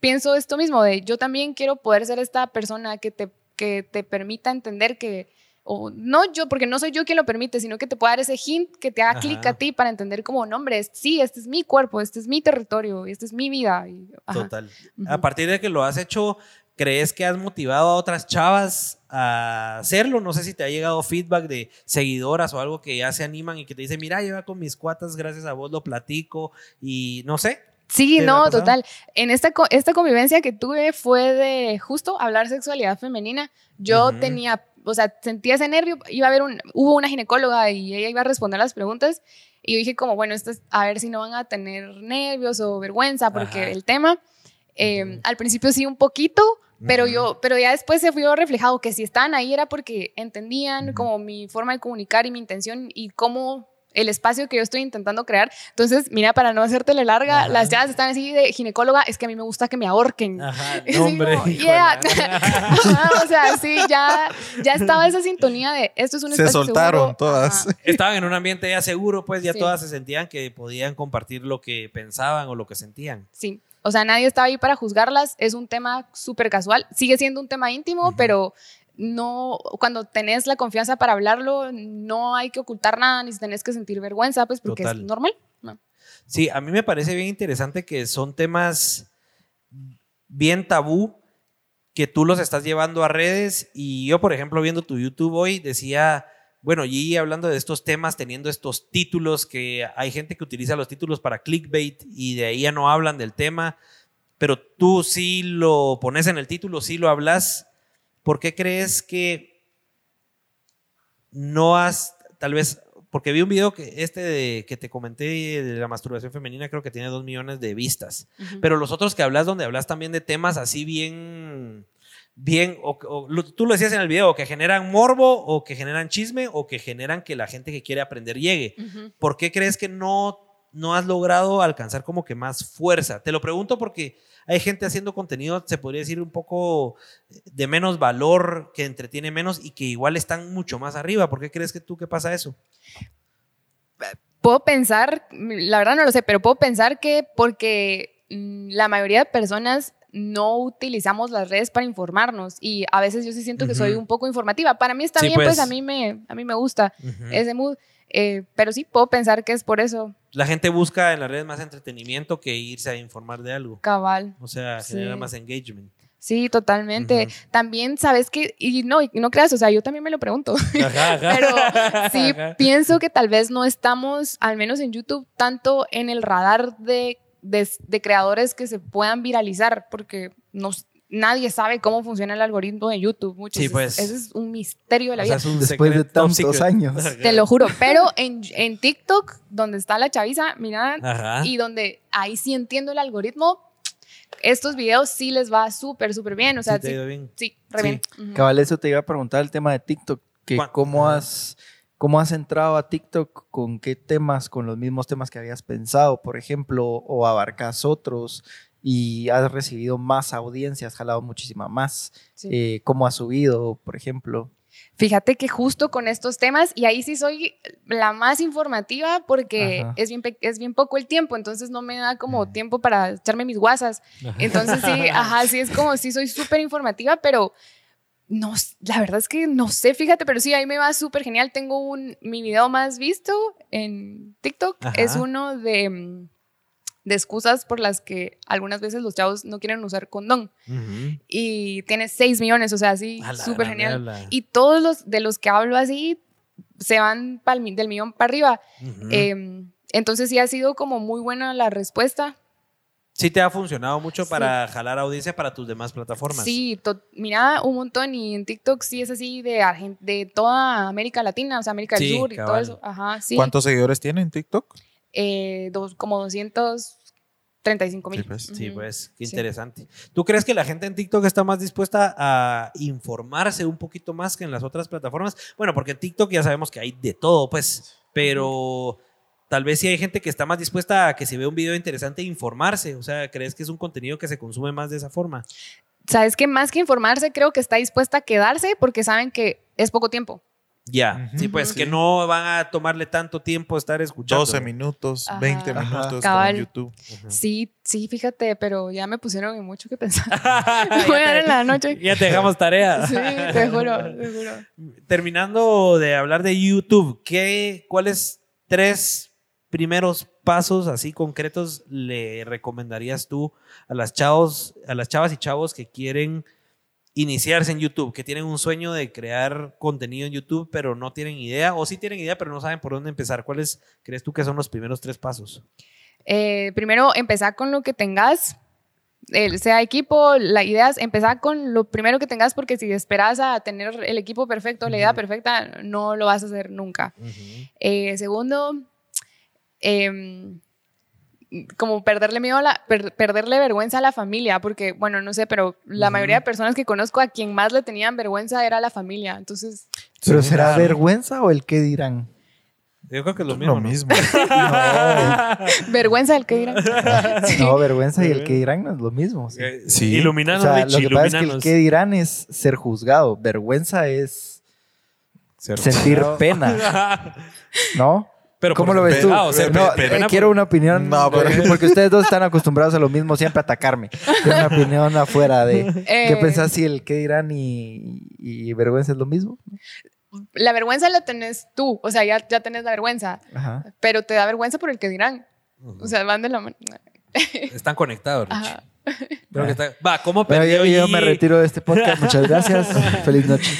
pienso esto mismo, de yo también quiero poder ser esta persona que te, que te permita entender que, o no yo, porque no soy yo quien lo permite, sino que te pueda dar ese hint que te haga clic a ti para entender como, no, hombre, sí, este es mi cuerpo, este es mi territorio, esta es mi vida. ajá. Total. A partir de que lo has hecho, ¿crees que has motivado a otras chavas a hacerlo? No sé si te ha llegado feedback de seguidoras o algo que ya se animan y que te dicen, mira, yo ya con mis cuatas, gracias a vos lo platico y no sé. Sí, ¿Qué le ha no, total. En esta, esta convivencia que tuve fue de justo hablar sexualidad femenina. Yo tenía, o sea, sentía ese nervio. Iba a haber un, hubo una ginecóloga y ella iba a responder las preguntas. Y yo dije como, bueno, esto es, a ver si no van a tener nervios o vergüenza, porque Ajá. el tema, eh, Ujú. al principio sí un poquito, pero yo, pero ya después se vio reflejado que si estaban ahí era porque entendían como mi forma de comunicar y mi intención y cómo el espacio que yo estoy intentando crear. Entonces, mira, para no hacértele larga, Ajá. las chavas están así de ginecóloga, es que a mí me gusta que me ahorquen. Ajá, no, hombre. como, yeah. Ajá, o sea, sí, ya, ya estaba esa sintonía de esto es un Se espacio soltaron seguro. todas. Ajá. Estaban en un ambiente ya seguro, pues ya Sí. todas se sentían que podían compartir lo que pensaban o lo que sentían. Sí, o sea, nadie estaba ahí para juzgarlas, es un tema súper casual, sigue siendo un tema íntimo, pero no, cuando tenés la confianza para hablarlo, no hay que ocultar nada, ni tenés que sentir vergüenza, pues porque Total. es normal. ¿no? Sí, a mí me parece bien interesante que son temas bien tabú que tú los estás llevando a redes y yo, por ejemplo, viendo tu YouTube hoy, decía, bueno, y hablando de estos temas, teniendo estos títulos, que hay gente que utiliza los títulos para clickbait y de ahí ya no hablan del tema, pero tú sí lo pones en el título, sí lo hablas, ¿por qué crees que no has, tal vez, porque vi un video que este de, que te comenté de la masturbación femenina, creo que tiene dos millones de vistas. Pero los otros que hablas, donde hablas también de temas así bien, bien, o, tú lo decías en el video, que generan morbo, o que generan chisme, o que generan que la gente que quiere aprender llegue. ¿Por qué crees que no, no has logrado alcanzar como que más fuerza? Te lo pregunto porque hay gente haciendo contenido, se podría decir, un poco de menos valor, que entretiene menos y que igual están mucho más arriba. ¿Por qué crees que tú que pasa eso? Puedo pensar, la verdad no lo sé, pero puedo pensar que porque mm, la mayoría de personas no utilizamos las redes para informarnos y a veces yo sí siento que soy un poco informativa. Para mí está Sí, bien, pues, pues. a mí me a mí me gusta Ujú. ese mood, eh, pero sí puedo pensar que es por eso, La gente busca en las redes más entretenimiento que irse a informar de algo. cabal. O sea, Sí. genera más engagement. Sí, totalmente. También sabes que y no y no creas, o sea, yo también me lo pregunto. Pero sí Ajá. pienso que tal vez no estamos, al menos en YouTube, tanto en el radar de, de- de creadores que se puedan viralizar, porque nos, nadie sabe cómo funciona el algoritmo de YouTube. Muchos. Sí, Ese- pues. Ese es un misterio de la O sea, vida. es un Después de tantos secret. años. Te lo juro. Pero en, en TikTok, donde está la chaviza, mira, Ajá. y donde ahí sí entiendo el algoritmo, estos videos sí les va súper, súper bien. O sea, Sí, te ha sí, ido bien. sí, re Sí. bien. Ujú. Cabal, eso te iba a preguntar el tema de TikTok. Que ¿Cuán- cómo has, ¿Cómo has entrado a TikTok? ¿Con qué temas? ¿Con los mismos temas que habías pensado, por ejemplo? ¿O abarcas otros? Y has recibido más audiencia, has jalado muchísima más. Sí. Eh, ¿Cómo has subido, por ejemplo? Fíjate que justo con estos temas, y ahí sí soy la más informativa porque Ajá. es bien, es bien poco el tiempo, entonces no me da como tiempo para echarme mis guasas. Entonces sí, ajá, sí es como, sí soy súper informativa, pero no, la verdad es que no sé, fíjate, pero sí, ahí me va súper genial. Tengo un, mi video más visto en TikTok, Ajá. es uno de, mm, de excusas por las que algunas veces los chavos no quieren usar condón. Ujú. Y tiene 6 millones, o sea, la súper genial. Y todos los de los que hablo así se van pa'l del millón para arriba. Ujú. Eh, entonces sí ha sido como muy buena la respuesta. Sí te ha funcionado mucho Sí. para jalar audiencia para tus demás plataformas. Sí, mira, un montón y en TikTok sí es así de, Argen- de toda América Latina, o sea, América del Sí, Sur y todo eso. Ajá, sí. ¿Cuántos seguidores tiene en TikTok? Eh, dos, como 235 mil. Sí, pues. Sí, pues, qué Sí. interesante. ¿Tú crees que la gente en TikTok está más dispuesta a informarse un poquito más que en las otras plataformas? Bueno, porque en TikTok ya sabemos que hay de todo, pues, pero tal vez sí hay gente que está más dispuesta a que se vea un video interesante e informarse. O sea, ¿crees que es un contenido que se consume más de esa forma? Sabes que más que informarse, creo que está dispuesta a quedarse porque saben que es poco tiempo. Ya, sí, pues Sí. que no van a tomarle tanto tiempo estar escuchando. 12 minutos, Ajá. 20 Ajá. minutos en YouTube. Sí, sí, fíjate, pero ya me pusieron en mucho que pensar. ya, Voy a dar en la noche. ya te dejamos tarea. Sí, te juro, te juro. Terminando de hablar de YouTube, ¿qué, ¿cuáles tres primeros pasos así concretos le recomendarías tú a las chavos, a las chavas y chavos que quieren iniciarse en YouTube, que tienen un sueño de crear contenido en YouTube, pero no tienen idea, o sí tienen idea, pero no saben por dónde empezar? ¿Cuáles crees tú que son los primeros tres pasos? Eh, primero, empezar con lo que tengas, el- sea equipo, la idea es empezar con lo primero que tengas, porque si esperas a tener el equipo perfecto, la idea perfecta, no lo vas a hacer nunca. Eh, segundo, em, como perderle miedo a la, per- perderle vergüenza a la familia, porque, bueno, no sé, pero la mayoría de personas que conozco a quien más le tenían vergüenza era la familia. Entonces, ¿Pero será claro. vergüenza o el qué dirán? Yo creo que es lo mismo. Lo ¿no? mismo. vergüenza del que dirán. Sí. No, vergüenza y el qué dirán no es lo mismo. sí. Sí. O Iluminanos, sea, Richie, lo que pasa es que el qué dirán es ser juzgado. Vergüenza es sentir pena, ¿no? Pero ¿Cómo lo ves tú? ser No, pe- eh, quiero una opinión, No, pero- de- porque ustedes dos están acostumbrados a lo mismo, siempre a atacarme. Quiero una opinión afuera de qué Eh, pensás si el qué dirán y, y vergüenza es lo mismo. La vergüenza la tenés tú, o sea, ya, ya tenés la vergüenza, Ajá. pero te da vergüenza por el que dirán. O sea, van de la mano. Están conectados, Richie. Ajá. Creo que está- Va, ¿cómo Bueno, perdió yo, me retiro de este podcast. Muchas gracias. Feliz noche.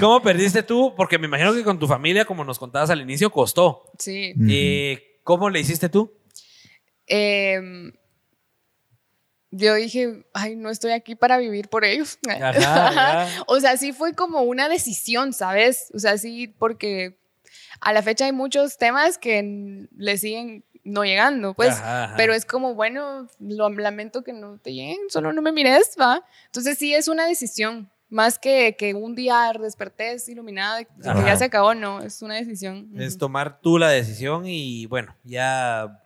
¿Cómo perdiste tú? Porque me imagino que con tu familia, como nos contabas al inicio, costó. Sí. Eh, ¿Cómo le hiciste tú? Em, yo dije, ay, no estoy aquí para vivir por ellos. Ajá, o sea, sí fue como una decisión, ¿sabes? O sea, sí, porque a la fecha hay muchos temas que le siguen no llegando, pues. Ajá, ajá. Pero es como, bueno, lo lamento que no te lleguen, solo no me mires, ¿va? Entonces sí es una decisión, más que, que un día despertés iluminada que ya se acabó, no, es una decisión. Es tomar tú la decisión y, bueno, ya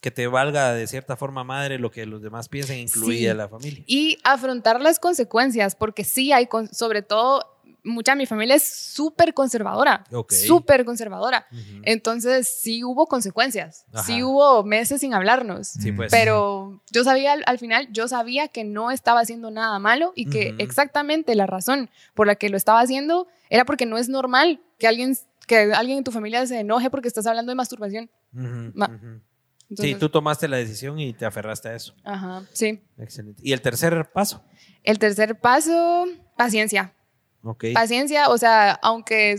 que te valga de cierta forma madre lo que los demás piensen, incluida Sí. la familia. Y afrontar las consecuencias, porque sí hay, con- sobre todo, mucha mi familia es súper conservadora, Ok. súper conservadora. Ujú. Entonces sí hubo consecuencias, Ajá. sí hubo meses sin hablarnos. Sí, pues. Pero yo sabía, al, al final, yo sabía que no estaba haciendo nada malo y que Ujú. exactamente la razón por la que lo estaba haciendo era porque no es normal que alguien, que alguien en tu familia se enoje porque estás hablando de masturbación. Ujú, Ma- ujú. Entonces, sí, tú tomaste la decisión y te aferraste a eso. Ajá, sí. Excelente. ¿Y el tercer paso? El tercer paso, paciencia. Ok. Paciencia, o sea, aunque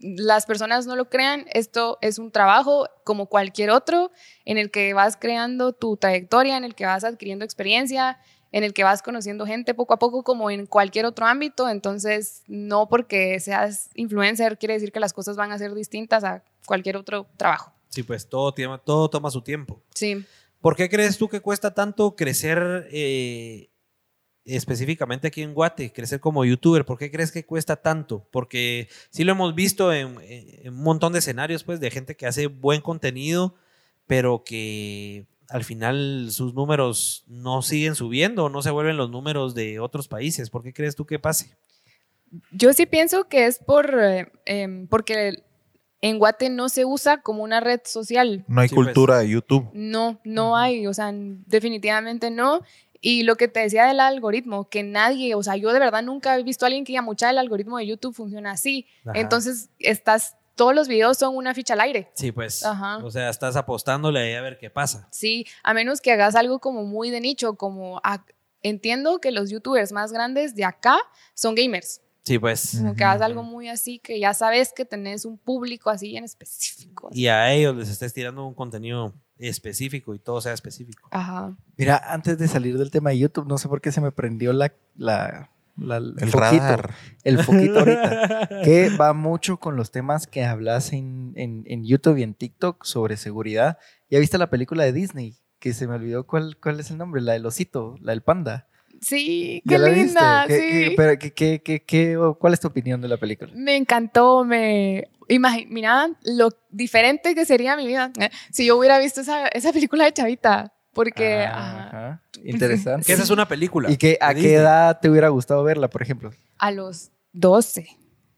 las personas no lo crean, esto es un trabajo como cualquier otro en el que vas creando tu trayectoria, en el que vas adquiriendo experiencia, en el que vas conociendo gente poco a poco como en cualquier otro ámbito. Entonces, no porque seas influencer quiere decir que las cosas van a ser distintas a cualquier otro trabajo. Sí, pues todo, todo toma su tiempo. Sí. ¿Por qué crees tú que cuesta tanto crecer eh, específicamente aquí en Guate, crecer como youtuber? ¿Por qué crees que cuesta tanto? Porque sí lo hemos visto en, en un montón de escenarios, pues, de gente que hace buen contenido, pero que al final sus números no siguen subiendo, no se vuelven los números de otros países. ¿Por qué crees tú que pase? Yo sí pienso que es por eh, em, porque en Guate no se usa como una red social. No hay Sí, pues. cultura de YouTube. No, no hay, o sea, definitivamente no. Y lo que te decía del algoritmo, que nadie, o sea, yo de verdad nunca he visto a alguien que diga, mucha el algoritmo de YouTube funciona así. Ajá. Entonces, estás todos los videos son una ficha al aire. Sí, pues. Ajá. O sea, estás apostándole ahí a ver qué pasa. Sí, a menos que hagas algo como muy de nicho, como a- entiendo que los youtubers más grandes de acá son gamers. Sí, pues. Como que hagas algo muy así que ya sabes que tenés un público así en específico. Y a ellos les estés tirando un contenido específico y todo sea específico. Ajá. Mira, antes de salir del tema de YouTube, no sé por qué se me prendió la, la, la- el, El foquito, radar. el foquito ahorita, que va mucho con los temas que hablas en, en, en YouTube y en TikTok sobre seguridad. ¿Ya viste la película de Disney? Que se me olvidó cuál, cuál es el nombre, la del osito, la del panda. Sí, ¿Ya qué la linda. viste? ¿Qué- sí. qué- pero qué- qué- qué- qué- ¿Cuál es tu opinión de la película? Me encantó, me imaginaban lo diferente que sería mi vida eh, si yo hubiera visto esa, esa película de Chavita. Porque Ah, ajá. Interesante. Que esa es una película. ¿Y que, a qué edad te hubiera gustado verla, por ejemplo? a los 12,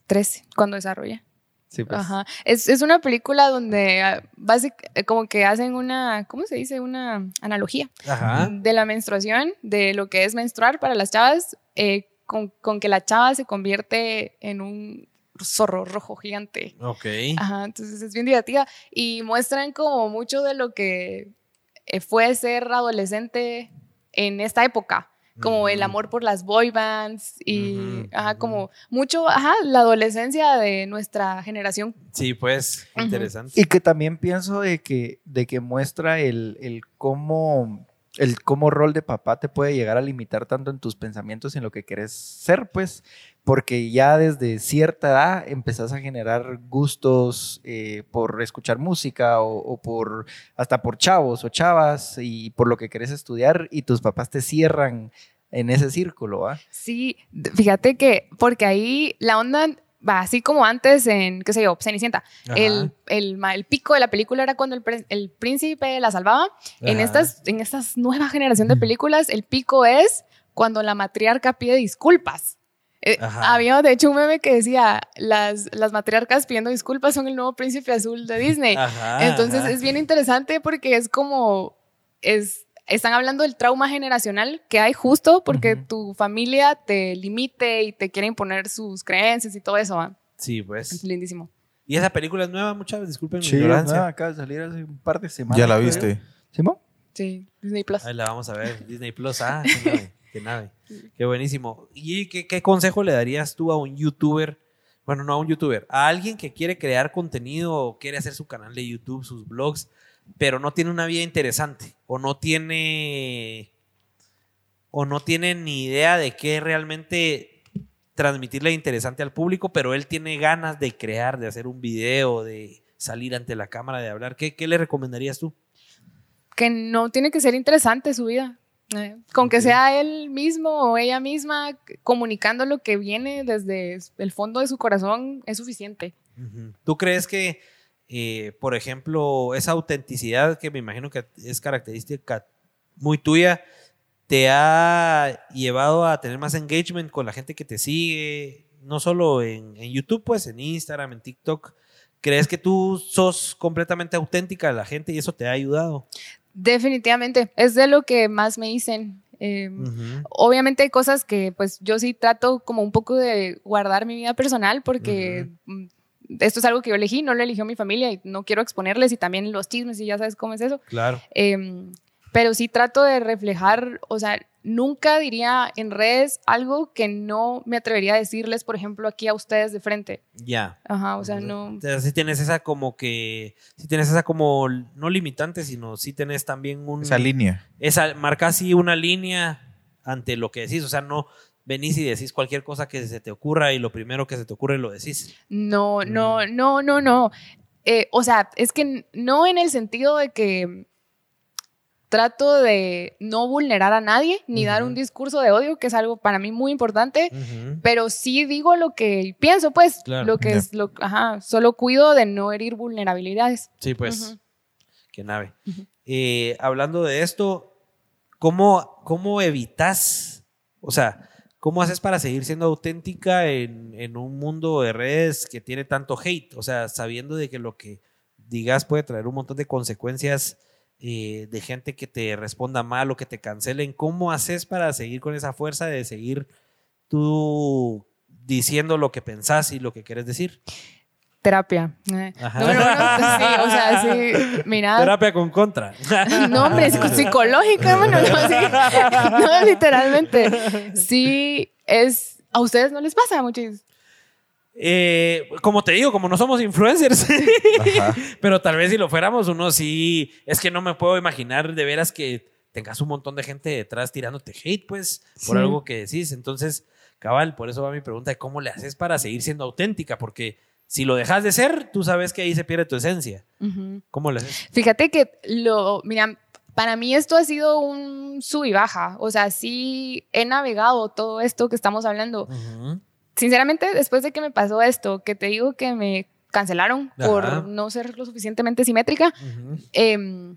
13, cuando desarrollé. Sí, pues. Ajá. Es, es una película donde ah, basic- eh, como que hacen una, ¿cómo se dice? Una analogía Ajá. de la menstruación, de lo que es menstruar para las chavas, eh, con, con que la chava se convierte en un zorro rojo gigante. Ok. Ajá, entonces es bien divertida y muestran como mucho de lo que eh, fue ser adolescente en esta época, como el amor por las boy bands y ajá, como mucho, ajá, la adolescencia de nuestra generación. Sí, pues. Interesante. Y que también pienso de que, de que muestra el, el cómo el cómo rol de papá te puede llegar a limitar tanto en tus pensamientos y en lo que quieres ser, pues, porque ya desde cierta edad empezás a generar gustos eh, por escuchar música o, o por hasta por chavos o chavas y por lo que querés estudiar y tus papás te cierran en ese círculo, ¿va? Sí, fíjate que, porque ahí la onda va así como antes en, qué sé yo, Cenicienta. El, el, el pico de la película era cuando el, el príncipe la salvaba. En estas, en estas nueva generación de películas, el pico es cuando la matriarca pide disculpas. Eh, había de hecho un meme que decía, las, las matriarcas pidiendo disculpas son el nuevo príncipe azul de Disney. Ajá, Entonces ajá. es bien interesante porque es como, es, están hablando del trauma generacional que hay justo porque Ujú. tu familia te limite y te quiere imponer sus creencias y todo eso. ¿va? Sí, Es pues. lindísimo. Y esa película es nueva, muchas veces, disculpen mi Sí, ignorancia. no, acaba de salir hace un par de semanas. Ya la viste. ¿Simón? Sí, Disney Plus. Ahí la vamos a ver. Disney Plus. Ah, nave. Qué nave. Qué buenísimo. ¿Y qué, qué consejo le darías tú a un youtuber? Bueno, no a un youtuber, a alguien que quiere crear contenido o quiere hacer su canal de YouTube, sus blogs, pero no tiene una vida interesante o no tiene o no tiene ni idea de qué realmente transmitirle interesante al público, pero él tiene ganas de crear, de hacer un video, de salir ante la cámara, de hablar. ¿Qué, qué le recomendarías tú? que no tiene que ser interesante su vida. Eh, con que sea él mismo o ella misma comunicando lo que viene desde el fondo de su corazón es suficiente. ¿Tú crees que, eh, por ejemplo, esa autenticidad que me imagino que es característica muy tuya, te ha llevado a tener más engagement con la gente que te sigue, no solo en, en YouTube, pues en Instagram, en TikTok? ¿Crees que tú sos completamente auténtica de la gente y eso te ha ayudado? Definitivamente, es de lo que más me dicen. eh, Ujú. Obviamente hay cosas que pues yo sí trato como un poco de guardar mi vida personal porque mm, esto es algo que yo elegí, no lo eligió mi familia y no quiero exponerles y también los chismes y ya sabes cómo es eso. Claro. Em, pero sí trato de reflejar, o sea, nunca diría en redes algo que no me atrevería a decirles, por ejemplo, aquí a ustedes de frente. Ya. Ajá, o sea, no. O sea, sí tienes esa como que, sí tienes esa como, no limitante, sino sí tienes también un... Esa línea. esa, marca así una línea ante lo que decís. O sea, no venís y decís cualquier cosa que se te ocurra y lo primero que se te ocurre lo decís. No, no, no, no, no. Eh, o sea, es que no en el sentido de que trato de no vulnerar a nadie ni dar un discurso de odio, que es algo para mí muy importante. Pero sí digo lo que pienso, pues, Claro. lo que es, lo, ajá, solo cuido de no herir vulnerabilidades. Sí, pues. Ujú. Qué nave. Eh, hablando de esto, ¿cómo, ¿cómo evitas? O sea, ¿cómo haces para seguir siendo auténtica en, en un mundo de redes que tiene tanto hate? O sea, sabiendo de que lo que digas puede traer un montón de consecuencias eh, de gente que te responda mal o que te cancelen. ¿Cómo haces para seguir con esa fuerza de seguir tú diciendo lo que pensás y lo que quieres decir? terapia. Ajá. Número uno, pues sí, o sea, sí, mira. Terapia con contra. No, hombre, es psicológica, mano. No, sí. No, literalmente. Sí, es. ¿A ustedes no les pasa, muchis? Eh, como te digo, como no somos influencers, pero tal vez si lo fuéramos, uno sí. Es que no me puedo imaginar de veras que tengas un montón de gente detrás tirándote hate, pues, por Sí. algo que decís. Entonces, cabal, por eso va mi pregunta de cómo le haces para seguir siendo auténtica, porque si lo dejas de ser, tú sabes que ahí se pierde tu esencia. Ujú. ¿Cómo le haces? Fíjate que lo, mira, para mí esto ha sido un sub y baja. O sea, sí he navegado todo esto que estamos hablando. Sinceramente, después de que me pasó esto, que te digo que me cancelaron Ajá. por no ser lo suficientemente simétrica, em,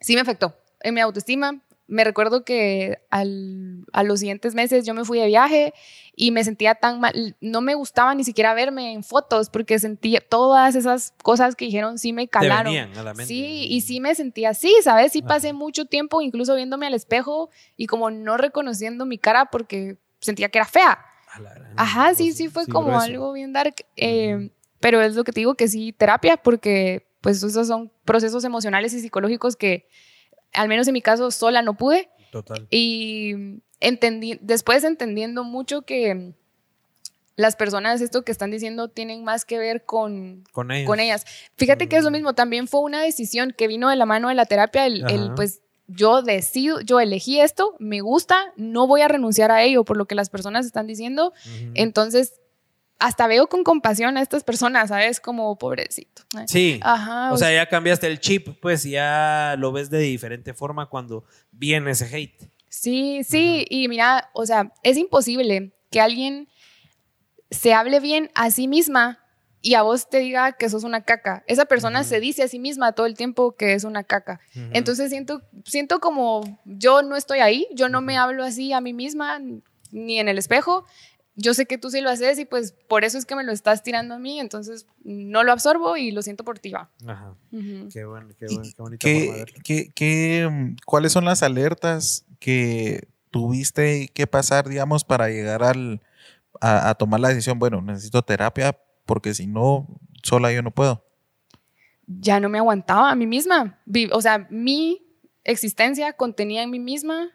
sí me afectó en mi autoestima. Me recuerdo que al- a los siguientes meses yo me fui de viaje y me sentía tan mal, no me gustaba ni siquiera verme en fotos porque sentía todas esas cosas que dijeron sí me Te calaron. venían a la mente. Sí, y sí me sentía así, ¿sabes? Sí pasé mucho tiempo incluso viéndome al espejo y como no reconociendo mi cara porque sentía que era fea. A la gran- Ajá, sí, sí fue como grueso. algo bien dark. eh, Pero es lo que te digo que sí, terapia, porque pues esos son procesos emocionales y psicológicos que al menos en mi caso sola no pude. Total. Y entendí, después entendiendo mucho que las personas esto que están diciendo tienen más que ver con, Con ellas. Fíjate que es lo Mm. mismo, también fue una decisión que vino de la mano de la terapia, el, el, pues yo decido, yo elegí esto, me gusta, no voy a renunciar a ello por lo que las personas están diciendo, entonces hasta veo con compasión a estas personas, ¿sabes? Como pobrecito. Sí. Ajá. O sea, ya cambiaste el chip, pues ya lo ves de diferente forma cuando viene ese hate. Sí, sí, y mira, o sea, es imposible que alguien se hable bien a sí misma y a vos te diga que sos una caca. Esa persona se dice a sí misma todo el tiempo que es una caca. Entonces siento, siento como yo no estoy ahí, yo no me hablo así a mí misma ni en el espejo. Yo sé que tú sí lo haces y pues por eso es que me lo estás tirando a mí, entonces no lo absorbo y lo siento por ti, va. Ajá. Ujú. Qué bueno, qué bueno, qué de ¿Qué, qué- qué, mm, ¿Cuáles son las alertas que tuviste que pasar, digamos, para llegar al, a, a tomar la decisión? Bueno, necesito terapia porque si no, sola yo no puedo. ya no me aguantaba a mí misma. O sea, mi existencia contenida en mí misma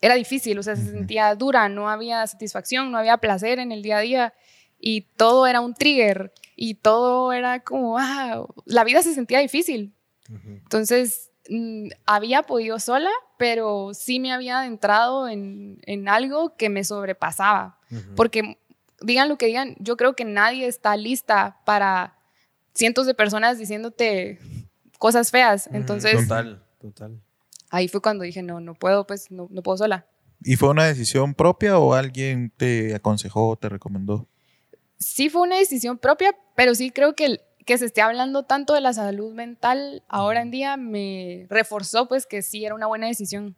era difícil, o sea, se sentía dura, no había satisfacción, no había placer en el día a día y todo era un trigger y todo era como, ah, la vida se sentía difícil. Entonces, mm, había podido sola, pero sí me había adentrado en, en algo que me sobrepasaba. Porque digan lo que digan, yo creo que nadie está lista para cientos de personas diciéndote cosas feas. Entonces, Total, total. ahí fue cuando dije, no, no puedo, pues no, no puedo sola. ¿Y fue una decisión propia o alguien te aconsejó, te recomendó? Sí fue una decisión propia, pero sí creo que el- que se esté hablando tanto de la salud mental ahora en día me reforzó pues que sí era una buena decisión.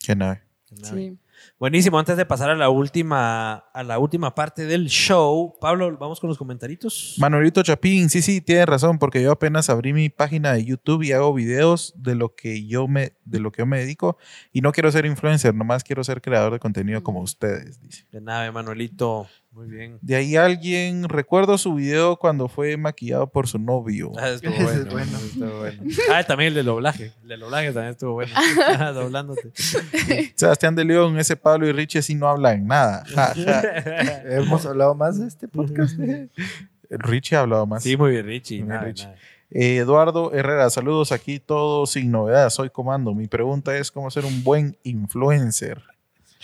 Que nada. Sí. Buenísimo, antes de pasar a la última, a la última parte del show, Pablo, vamos con los comentaritos. Manolito Chapín, sí, sí, tiene razón, porque yo apenas abrí mi página de YouTube y hago videos de lo que yo me, de lo que yo me dedico y no quiero ser influencer, nomás quiero ser creador de contenido como ustedes, dice. De nave, Manuelito. Muy bien. De ahí alguien, recuerdo su video cuando fue maquillado por su novio. Ah, estuvo bueno, es bueno. estuvo bueno. Ah, también el de doblaje. El de doblaje también estuvo bueno. Doblándote. Sebastián de León, ese Pablo y Richie sí no hablan nada. Ja, ja. Hemos hablado más de este podcast. Richie ha hablado más. Sí, muy bien, Richie. Muy bien, Nada, Richie. nada. Eh, Eduardo Herrera, saludos aquí, todo sin novedad. Soy Comando. Mi pregunta es cómo ser un buen influencer.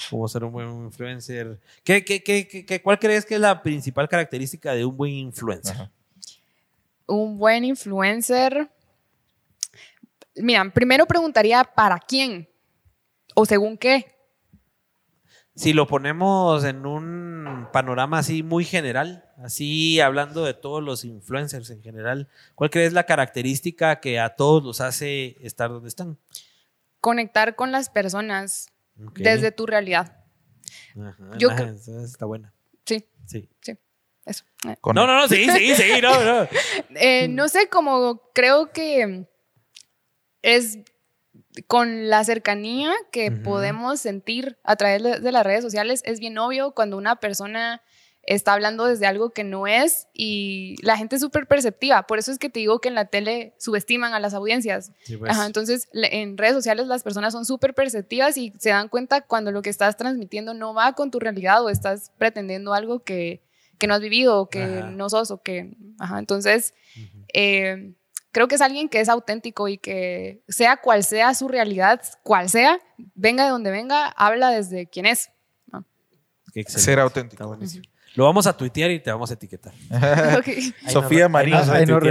Cómo ser un buen influencer. ¿Qué, qué, qué, qué- qué- cuál crees que es la principal característica de un buen influencer? Ajá. Un buen influencer. Mira, primero preguntaría para quién o según qué. Si lo ponemos en un panorama así muy general, así hablando de todos los influencers en general, ¿cuál crees la característica que a todos los hace estar donde están? Conectar con las personas desde tu realidad. Ajá, yo está buena. Sí, Sí. sí, eso. Eh. Con- No, no, no, sí, sí, sí, no, no. Eh, no sé, como creo que es con la cercanía que podemos sentir a través de, las redes sociales, es bien obvio cuando una persona está hablando desde algo que no es y la gente es súper perceptiva. Por eso es que te digo que en la tele subestiman a las audiencias. Sí, pues. Ajá, entonces, en redes sociales las personas son súper perceptivas y se dan cuenta cuando lo que estás transmitiendo no va con tu realidad o estás pretendiendo algo que, que no has vivido o que Ajá. no sos o que... Ajá, entonces, eh, creo que es alguien que es auténtico y que sea cual sea su realidad, cual sea, venga de donde venga, habla desde quién es. Excelente. Ser Está auténtico. buenísimo. Lo vamos a tuitear y te vamos a etiquetar. Sofía Marín. Ah, ahí no que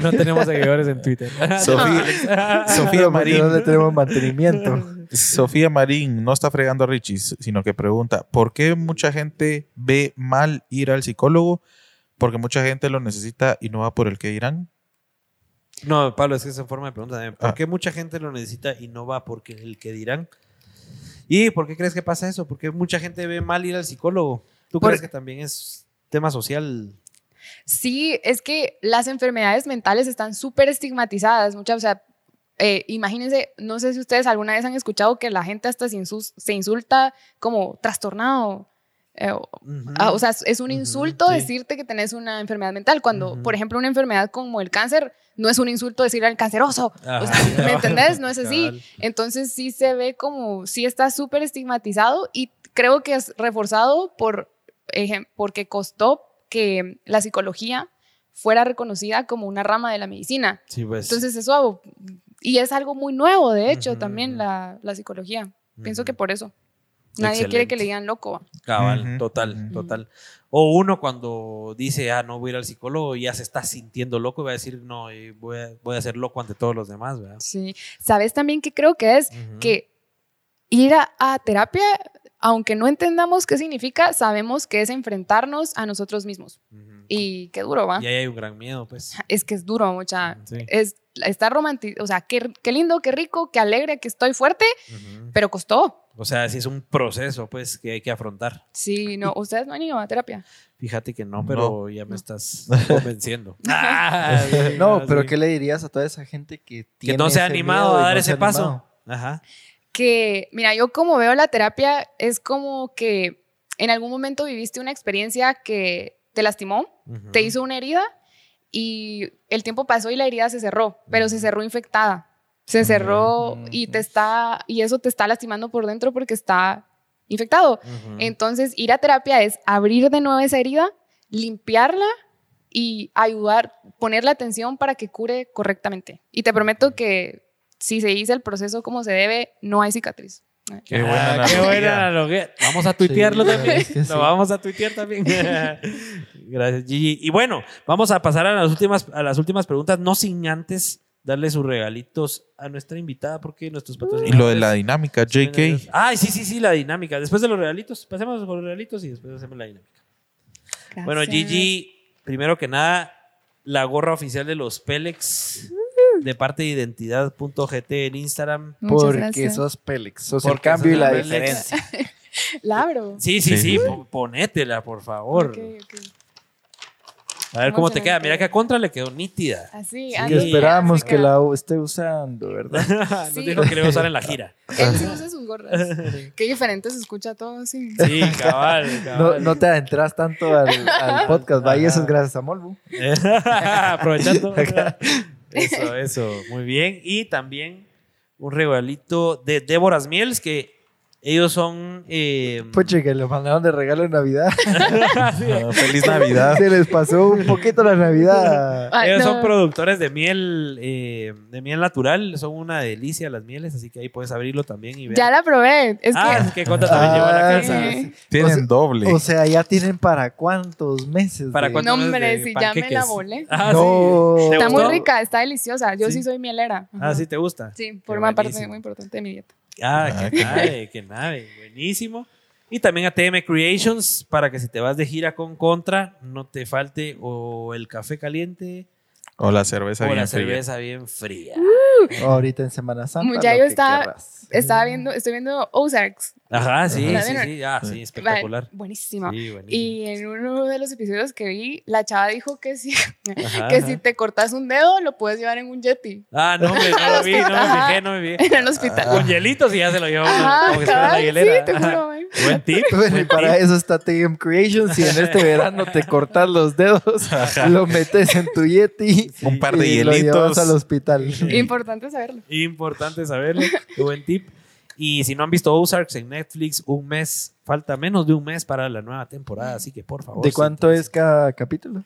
no tenemos seguidores en Twitter. Sofía, Sofía No, Marín. no le tenemos mantenimiento. Sofía Marín no está fregando a Richie, sino que pregunta, ¿por qué mucha gente ve mal ir al psicólogo? Porque mucha gente lo necesita y no va por el que dirán. No, Pablo, es que esa forma de pregunta. ¿Por Ah. qué mucha gente lo necesita y no va porque el que dirán? ¿Y por qué crees que pasa eso? Porque mucha gente ve mal ir al psicólogo. ¿Tú Por- crees que también es tema social? Sí, es que las enfermedades mentales están súper estigmatizadas. Muchas, o sea, eh, imagínense, no sé si ustedes alguna vez han escuchado que la gente hasta se insulta como trastornado. Eh, o- ah, o sea, es- un insulto sí. decirte que tenés una enfermedad mental, cuando, por ejemplo, una enfermedad como el cáncer no es un insulto decirle al canceroso. Ajá. O sea, ¿me entendés? No es así. Entonces sí se ve como, sí está súper estigmatizado y creo que es reforzado por, porque costó que la psicología fuera reconocida como una rama de la medicina. Sí, pues. Entonces eso, y es algo muy nuevo, de hecho, también la, la psicología. Pienso que por eso. Nadie quiere que le digan loco. Cabal, total, total. O uno cuando dice, ah, no voy a ir al psicólogo, ya se está sintiendo loco y va a decir, no, eh, voy a, voy a ser loco ante todos los demás, ¿verdad? Sí. ¿Sabes también qué creo que es? Que ir a, a terapia, aunque no entendamos qué significa, sabemos que es enfrentarnos a nosotros mismos. Y qué duro, ¿va? Y ahí hay un gran miedo, pues. Es que es duro, mucha. Sí. Es, está romántico, o sea, qué, qué lindo, qué rico, qué alegre, que estoy fuerte, pero costó. O sea, sí es un proceso, pues, que hay que afrontar. Sí, no, ustedes no han ido a terapia. Fíjate que no, pero ya me estás convenciendo. Ah, No, pero sí. ¿qué le dirías a toda esa gente que Que tiene no se ha animado a dar no ese paso. animado? Ajá. Que, mira, yo como veo la terapia, es como que en algún momento viviste una experiencia que te lastimó, te hizo una herida y el tiempo pasó y la herida se cerró, pero se cerró infectada. Se cerró y te está y eso te está lastimando por dentro porque está infectado. Entonces, ir a terapia es abrir de nuevo esa herida, limpiarla y ayudar, ponerle atención para que cure correctamente. Y te prometo que si se hizo el proceso como se debe, no hay cicatriz. Qué buena Ah, qué analogía. buena analogía. Vamos a tuitearlo Sí, también. es que sí. Lo vamos a tuitear también. Gracias, Gigi. Y bueno, vamos a pasar a las últimas, a las últimas preguntas, no sin antes darle sus regalitos a nuestra invitada, porque nuestros Y patrocinadores. lo de la dinámica, JK. Ay, sí, sí, sí, la dinámica. Después de los regalitos, pasemos con los regalitos y después hacemos la dinámica. Bueno. Gigi, primero que nada, la gorra oficial de los Pélex de parte de identidad.gt en Instagram. Muchas Porque gracias. sos Pélex, sos el Porque cambio y la diferencia. La abro. Sí, sí, sí, Sí. po- ponétela, por favor. Ok, ok. A ver cómo te queda. Mira que a contra le quedó nítida. Así, Sí, ah, Que sí, esperamos así que la esté usando, ¿verdad? Nos Sí. dijo que le iba a usar en la gira. Él sí usa sus gorras. Qué diferente se escucha todo así. Sí, cabal, No, cabal. no te adentras tanto al, al podcast, va, y eso es gracias a Molbu. Aprovechando. Eso, eso. Muy bien. Y también un regalito de Déboras Miels, que ellos son. eh, Puche, que le mandaron de regalo en Navidad. Ah, Feliz Navidad. Se les pasó un poquito la Navidad. Ay, ellos no. son productores de miel, eh, de miel natural. Son una delicia las mieles, así que ahí puedes abrirlo también y ver. Ya la probé. Es ah, que es que Conta también llevó a la Ah, casa. sí. Tienen O sea- doble. O sea, ya tienen para cuántos meses. ¿Para de- cuántos No, hombre, de si ya me la volé. Ah, No. sí. ¿Te Está muy rica, está deliciosa. Yo Sí. sí, soy mielera. Ah, sí, ¿te gusta? Sí, forma parte muy importante de mi dieta. Ah, que qué nave, que nave. Buenísimo. Y también a TM Creations para que si te vas de gira con Contra, no te falte o el café caliente O la cerveza o bien la fría. cerveza bien fría. Ahorita en Semana Santa. Ya lo yo estaba-. Estaba viendo, estoy viendo Ozarks. Ajá, sí, ¿La sí, sí. Ah, sí, espectacular. Buenísima. Sí, buenísimo. Y en uno de los episodios que vi, la chava dijo que si, Ajá, que ajá. si te cortas un dedo, lo puedes llevar en un yeti. Ah, no, hombre, no lo vi, no me fijé, no me vi. En el hospital. Con hielitos y ya se lo llevó Ajá, como que estuviera en la hielera. sí, te juro. Buen tip. Bueno, buen para tip. eso está TM Creations. Si en este verano te cortas los dedos, lo metes en tu Yeti. Un par de y lo hielitos. llevas al hospital. Importante saberlo. Importante saberlo. Qué buen tip. Y si no han visto Ozarks en Netflix, un mes, falta menos de un mes para la nueva temporada, así que por favor. ¿De cuánto es cada capítulo?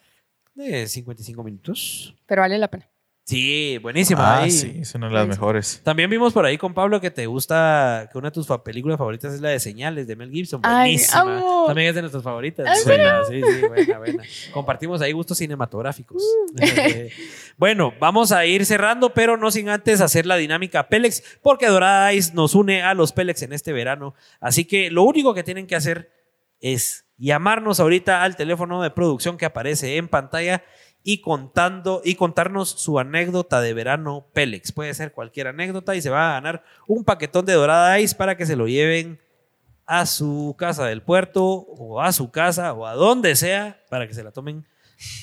De 55 minutos. Pero vale la pena. Sí, buenísima. Ah, ahí. sí, es una de las mejores. También vimos por ahí con Pablo que te gusta, que una de tus fa- películas favoritas es la de Señales de Mel Gibson. Ay, Buenísima. amo. También es de nuestras favoritas. ¿En Buena, sí, sí, buena, buena. Compartimos ahí gustos cinematográficos. Eh, bueno, vamos a ir cerrando, pero no sin antes hacer la dinámica Pélex, porque Dorada Ice nos une a los Pélex en este verano. Así que lo único que tienen que hacer es llamarnos ahorita al teléfono de producción que aparece en pantalla y contando y contarnos su anécdota de verano Pélex. Puede ser cualquier anécdota y se va a ganar un paquetón de Dorada Ice para que se lo lleven a su casa del puerto o a su casa o a donde sea para que se la tomen,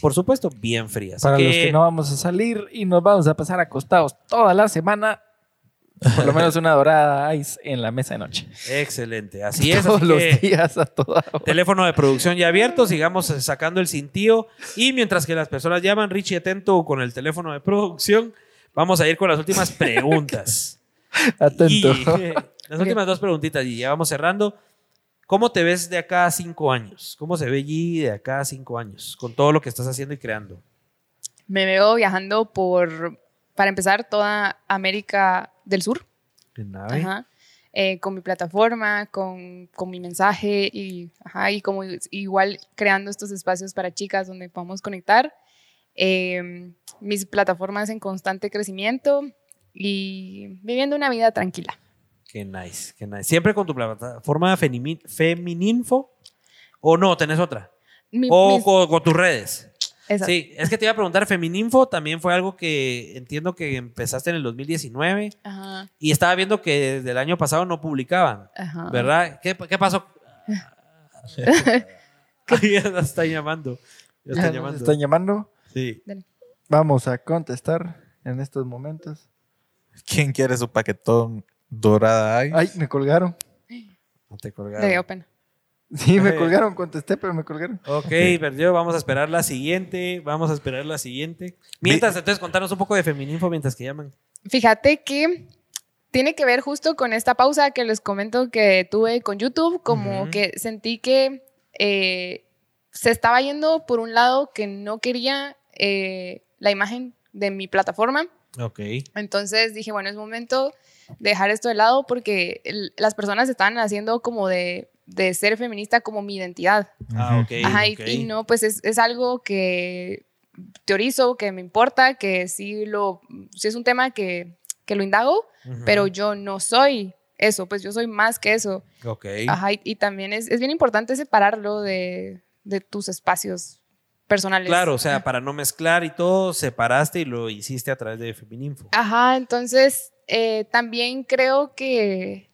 por supuesto, bien fría. Así Para los que- que no vamos a salir y nos vamos a pasar acostados toda la semana, por lo menos una dorada ice en la mesa de noche. Excelente, así es. Todos así los que- días a toda hora. Teléfono de producción ya abierto, sigamos sacando el cintío. Y mientras que las personas llaman, Richie atento con el teléfono de producción, vamos a ir con las últimas preguntas. Atento. Y, eh, las últimas dos preguntitas y ya vamos cerrando. ¿Cómo te ves de acá a cinco años? ¿Cómo se ve G de acá a cinco años? Con todo lo que estás haciendo y creando. Me veo viajando por, para empezar, toda América del Sur. En nave. Ajá. Eh, con mi plataforma, con, con mi mensaje y, ajá, y como igual creando estos espacios para chicas donde podamos conectar. Eh, mis plataformas en constante crecimiento y viviendo una vida tranquila. Qué nice, qué nice. ¿Siempre con tu plataforma Femini- Femininfo? ¿O no? ¿Tenés otra? Mi- ¿O mis- con, con tus redes? Sí, es que te iba a preguntar, Femininfo también fue algo que entiendo que empezaste en el 2019 Ajá, y estaba viendo que desde el año pasado no publicaban, ajá. ¿verdad? ¿Qué, qué pasó? Ahí ya nos están llamando. Ya Ya están nos llamando. están llamando. Sí. Vamos a contestar en estos momentos. ¿Quién quiere su paquetón dorada ice? Ay, me colgaron. No te Le colgaron. dio pena. Sí, me colgaron, contesté, pero me colgaron. Ok, perdió. Vamos a esperar la siguiente. Vamos a esperar la siguiente. Mientras, entonces, contanos un poco de Femininfo mientras que llaman. Fíjate que tiene que ver justo con esta pausa que les comento que tuve con YouTube, como que sentí que eh, se estaba yendo por un lado que no quería eh, la imagen de mi plataforma. Ok. Entonces dije, bueno, es momento de dejar esto de lado porque el- las personas están haciendo como de, de ser feminista como mi identidad. Ah, ok. Ajá, y- no, pues es, es algo que teorizo, que me importa, que sí, lo, sí es un tema que, que lo indago, pero yo no soy eso, pues yo soy más que eso. Ok. Ajá, y, y también es, es bien importante separarlo de, de tus espacios personales. Claro, o sea, para no mezclar y todo, separaste y lo hiciste a través de Femininfo. Ajá, entonces eh, también creo que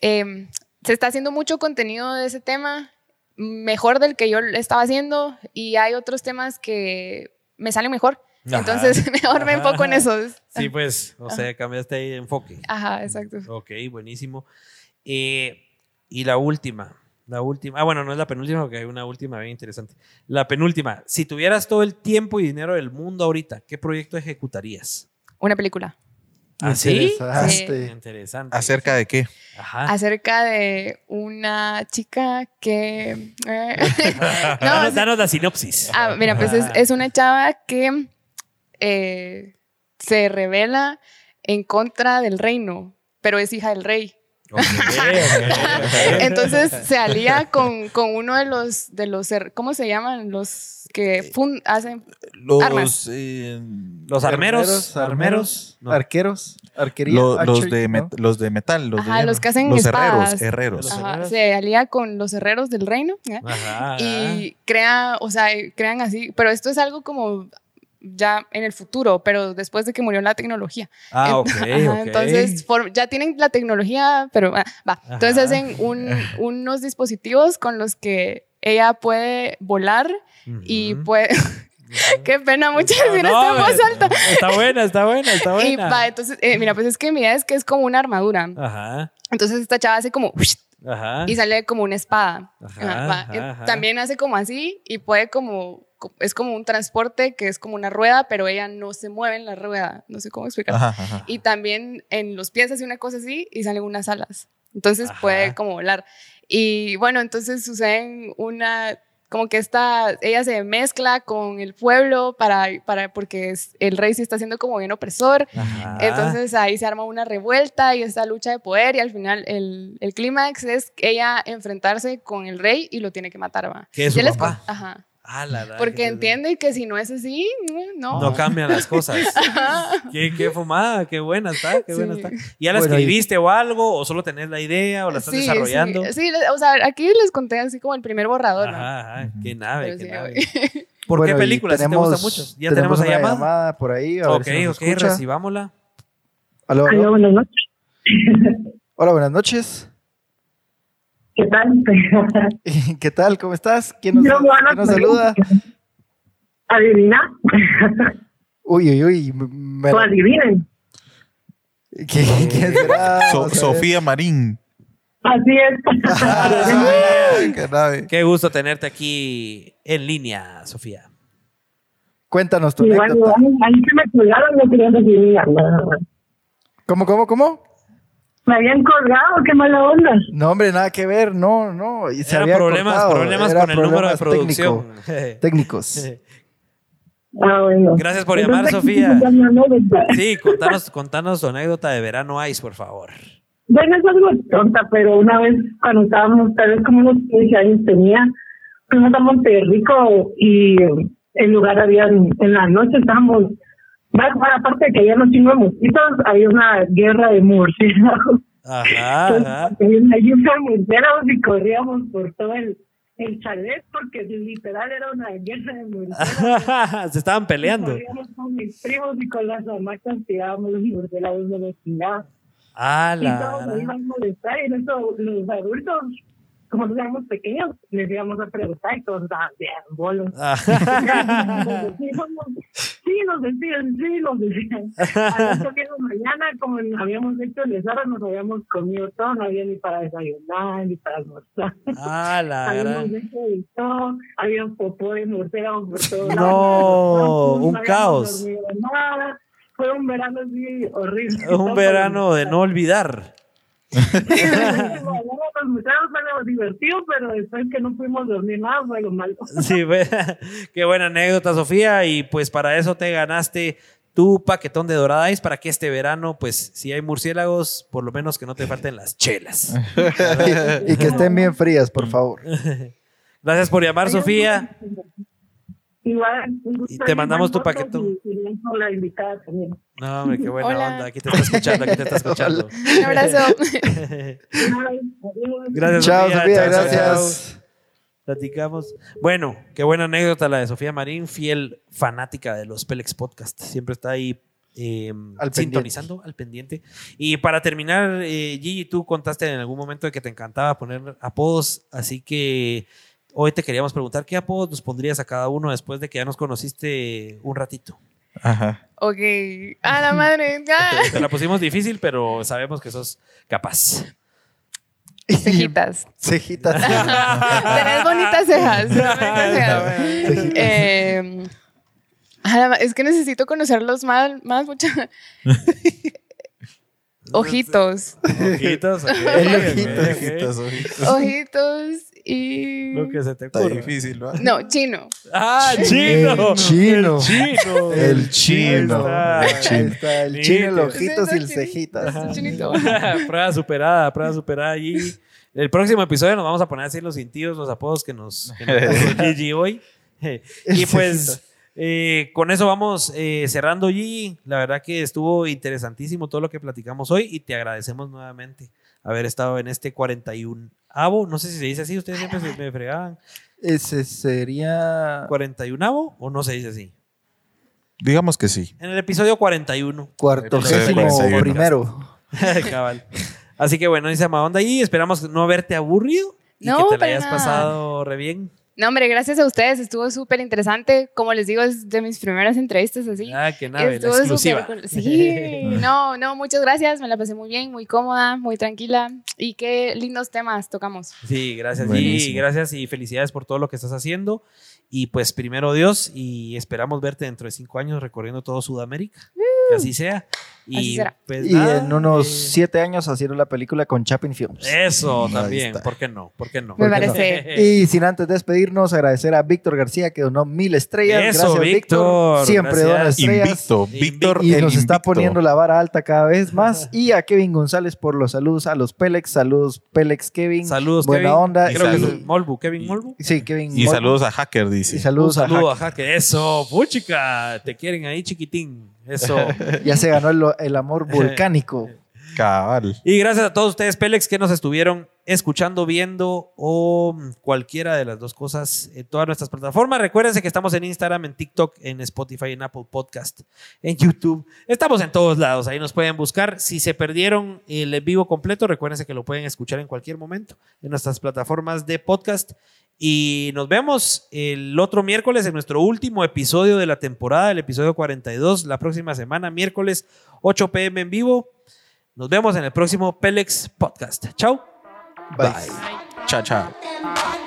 em, se está haciendo mucho contenido de ese tema, mejor del que yo estaba haciendo, y hay otros temas que me salen mejor. Ajá. Entonces, mejor me enfoco en eso. Sí, pues, o sea, cambiaste ahí de enfoque. Ajá, exacto. Ok, buenísimo. Eh, y la última, la última, ah, bueno, no es la penúltima porque hay una última bien interesante. La penúltima, si tuvieras todo el tiempo y dinero del mundo ahorita, ¿qué proyecto ejecutarías? Una película ¿Ah, sí? Interesaste. Interesante. ¿Acerca de qué? Ajá. acerca de una chica que... eh, no, danos, la sinopsis. Ah, mira, pues es, es una chava que eh, se revela en contra del reino, pero es hija del rey. Entonces se alía con, con uno de los, de los, ¿cómo se llaman? Los que fun- hacen... Los, Armas. eh, Los armeros, Armeros, armeros, no. arqueros, arquería. lo- los, de los de metal. Los, de Ajá, hierro. los que hacen Los espadas. herreros. herreros. Ajá, se alía con los herreros del reino y crea, o sea, crean así, pero esto es algo como ya en el futuro, pero después de que murió la tecnología. Ah, ok, Ajá, ok. Entonces, for- ya tienen la tecnología, pero ah, va. Entonces Ajá. hacen un- unos dispositivos con los que ella puede volar y puede... Qué pena, muchas No, gracias no, voz alta. Está buena, está buena, está buena. Y va, entonces, eh, mira, pues es que mi idea es que es como una armadura. Ajá, Entonces esta chava hace como... ajá. y sale como una espada. Ajá, va. Eh, ajá. También hace como así y puede como, co- es como un transporte que es como una rueda, pero ella no se mueve en la rueda, no sé cómo explicar. Ajá, ajá. Y también en los pies hace una cosa así y salen unas alas. Entonces Ajá. puede como volar. Y bueno, entonces suceden una, como que esta, ella se mezcla con el pueblo para, para porque es- el rey sí está siendo como bien opresor. Ajá. Entonces ahí se arma una revuelta y esta lucha de poder y al final el, el clímax es ella enfrentarse con el rey y lo tiene que matar, ¿va? ¿Que es su papá? Ajá. Ah, la, Porque que- entiende que si no es así, no. No cambian las cosas. qué, qué fumada, qué buena está, qué buena Sí. está. ¿Ya la Bueno, y- escribiste o algo? ¿O solo tenés la idea? ¿O la estás Sí, desarrollando? Sí, sí, o sea, aquí les conté así como el primer borrador, ¿no? Ajá. Qué nave, Pero qué sí, nave. ¿Por Bueno, qué películas? ¿Sí ¿Te tenemos- gustan mucho? ¿Ya tenemos, una la llamada? por ahí. a ver Ok, si nos ok, escucha. recibámosla. Aló, aló. Aló, buenas noches. Hola, buenas noches. ¿Qué tal? ¿Qué tal? ¿Cómo estás? ¿Quién nos, quién nos saluda? ¿Adivina? Uy, uy, uy. me- O adivinen. ¿Quién, quién será? So-. Sofía Marín. Así es. Ay, qué nave. Qué gusto tenerte aquí en línea, Sofía. Cuéntanos tu Igual, anécdota. igual, ahí se me colgaron, no querían más. ¿Cómo, cómo, cómo? Me habían colgado, qué mala onda. No, hombre, nada que ver. No, no. Y se Eran había problemas, cortado. problemas Era con el número de técnico- producción. técnicos. Ah, bueno. Gracias por llamar, Sofía. Sí, contanos, contanos tu anécdota de verano Ice, por favor. Bueno, es algo tonta, pero una vez cuando estábamos, tal vez como unos 15 años tenía, fuimos a Monterrico y en lugar había, en la noche estábamos, aparte de que había unos chingos de mosquitos, había una guerra de murciélagos. Ajá, Entonces, ajá. había una de murciélagos y corríamos por todo el, el chalet porque literal era una guerra de murciélagos. Se estaban peleando. Corríamos con mis primos y con las hamacas tirábamos los murciélagos de los chingados. Ah, Y todos la. nos iban a molestar y en eso los adultos, como nos éramos pequeños, les íbamos a preguntar y todos estaban bien bolos. Sí, nos decían, sí, nos decían. A las de mañana, como habíamos hecho el desarrollo, nos habíamos comido todo, no había ni para desayunar, ni para almorzar. ah, la Habíamos gran. hecho de todo, había un popó de murciélagos por todos No, lados. un No habíamos caos. nada. Fue un verano así horrible. Un verano de no olvidar. Los muchachos fue lo divertido, pero después que no pudimos dormir nada fue lo malo. Sí, ve- qué buena anécdota, Sofía. Y pues para eso te ganaste tu paquetón de Dorada Ice para que este verano, pues si hay murciélagos, por lo menos que no te falten las chelas. y que estén bien frías, por favor. Gracias por llamar, Sofía. Igual, un gusto Y te mandamos tu paquetón. y- la invitada también. No, hombre, qué buena Hola. onda. Aquí te está escuchando, aquí te está escuchando. Un abrazo. Gracias, Chao, Sofía, Chao, chao. gracias. Platicamos. Bueno, qué buena anécdota la de Sofía Marín, fiel fanática de los Pelex Podcast. Siempre está ahí eh, Al sintonizando al pendiente. Y para terminar, eh, Gigi, tú contaste en algún momento de que te encantaba poner apodos, así que hoy te queríamos preguntar qué apodos nos pondrías a cada uno después de que ya nos conociste un ratito. Ajá. ok. A la madre. ya. Te la pusimos difícil, pero sabemos que sos capaz. Cejitas. Cejitas. Tenés bonitas cejas. Eh, es que necesito conocerlos más, más mucho. Ojitos. Ojitos, El. Ojitos, ojitos. Ojitos y. Lo que se te Está ocurra. difícil, ¿no? No, chino. Ah, chino. El chino. El chino. El chino. Ahí está. Ahí está, el chino, el ojitos y el cejitas. Chinito. prueba superada, prueba superada allí. El próximo episodio nos vamos a poner así los cintillos, los apodos que nos, que nos puso Gigi hoy. Y pues eh, con eso vamos eh, cerrando Gigi. La verdad que estuvo interesantísimo todo lo que platicamos hoy y te agradecemos nuevamente haber estado en este 41 avo. No sé si se dice así, ustedes siempre se me fregaban. Ese sería. 41 avo o no se dice así. Digamos que sí. En el episodio 41. Cuartogésimo primero. Cabal. Así que bueno, dice Onda y esperamos no haberte aburrido y No, que te la hayas nada. pasado re bien. No, hombre, gracias a ustedes, estuvo súper interesante. Como les digo, es de mis primeras entrevistas así. Ah, que nave, la Estuvo exclusiva. súper cool. Sí, no, no, muchas gracias. Me la pasé muy bien, muy cómoda, muy tranquila. Y qué lindos temas tocamos. Sí, gracias. Y Buenísimo. gracias y felicidades por todo lo que estás haciendo. Y pues primero Dios y esperamos verte dentro de cinco años recorriendo todo Sudamérica. Que así sea. Y Así será. pues Y nada, en unos eh, siete años haciendo la película con Chapin Films. Eso también. ¿Por qué no? ¿Por qué no? Me parece. Y sin antes despedirnos, agradecer a Víctor García que donó mil estrellas. Eso, Gracias, Víctor. Siempre Gracias. dona estrellas. Invicto. Víctor Y nos está poniendo la vara alta cada vez más. Y a Kevin González por los saludos, a los Pélex. Saludos, Pélex, Kevin. Saludos, Buena Kevin. onda. Creo que Y- es Molbu, Kevin y- Molbu. Sí, Kevin. Y saludos a Hacker, dice. Y saludos Un a saludo Hack. a Jaque. Eso, puchica. Te quieren ahí, chiquitín. Eso. Ya se ganó el, el amor volcánico. Cabal. Y gracias a todos ustedes, Pélex, que nos estuvieron escuchando, viendo o mm, cualquiera de las dos cosas en todas nuestras plataformas. Recuérdense que estamos en Instagram, en TikTok, en Spotify, en Apple Podcast, en YouTube. Estamos en todos lados, ahí nos pueden buscar. Si se perdieron el en vivo completo, recuérdense que lo pueden escuchar en cualquier momento en nuestras plataformas de podcast. Y nos vemos el otro miércoles en nuestro último episodio de la temporada, el episodio 42, la próxima semana, miércoles 8 pm en vivo. Nos vemos en el próximo Pelex Podcast. Chao. Bye. Chao, chao. Bye.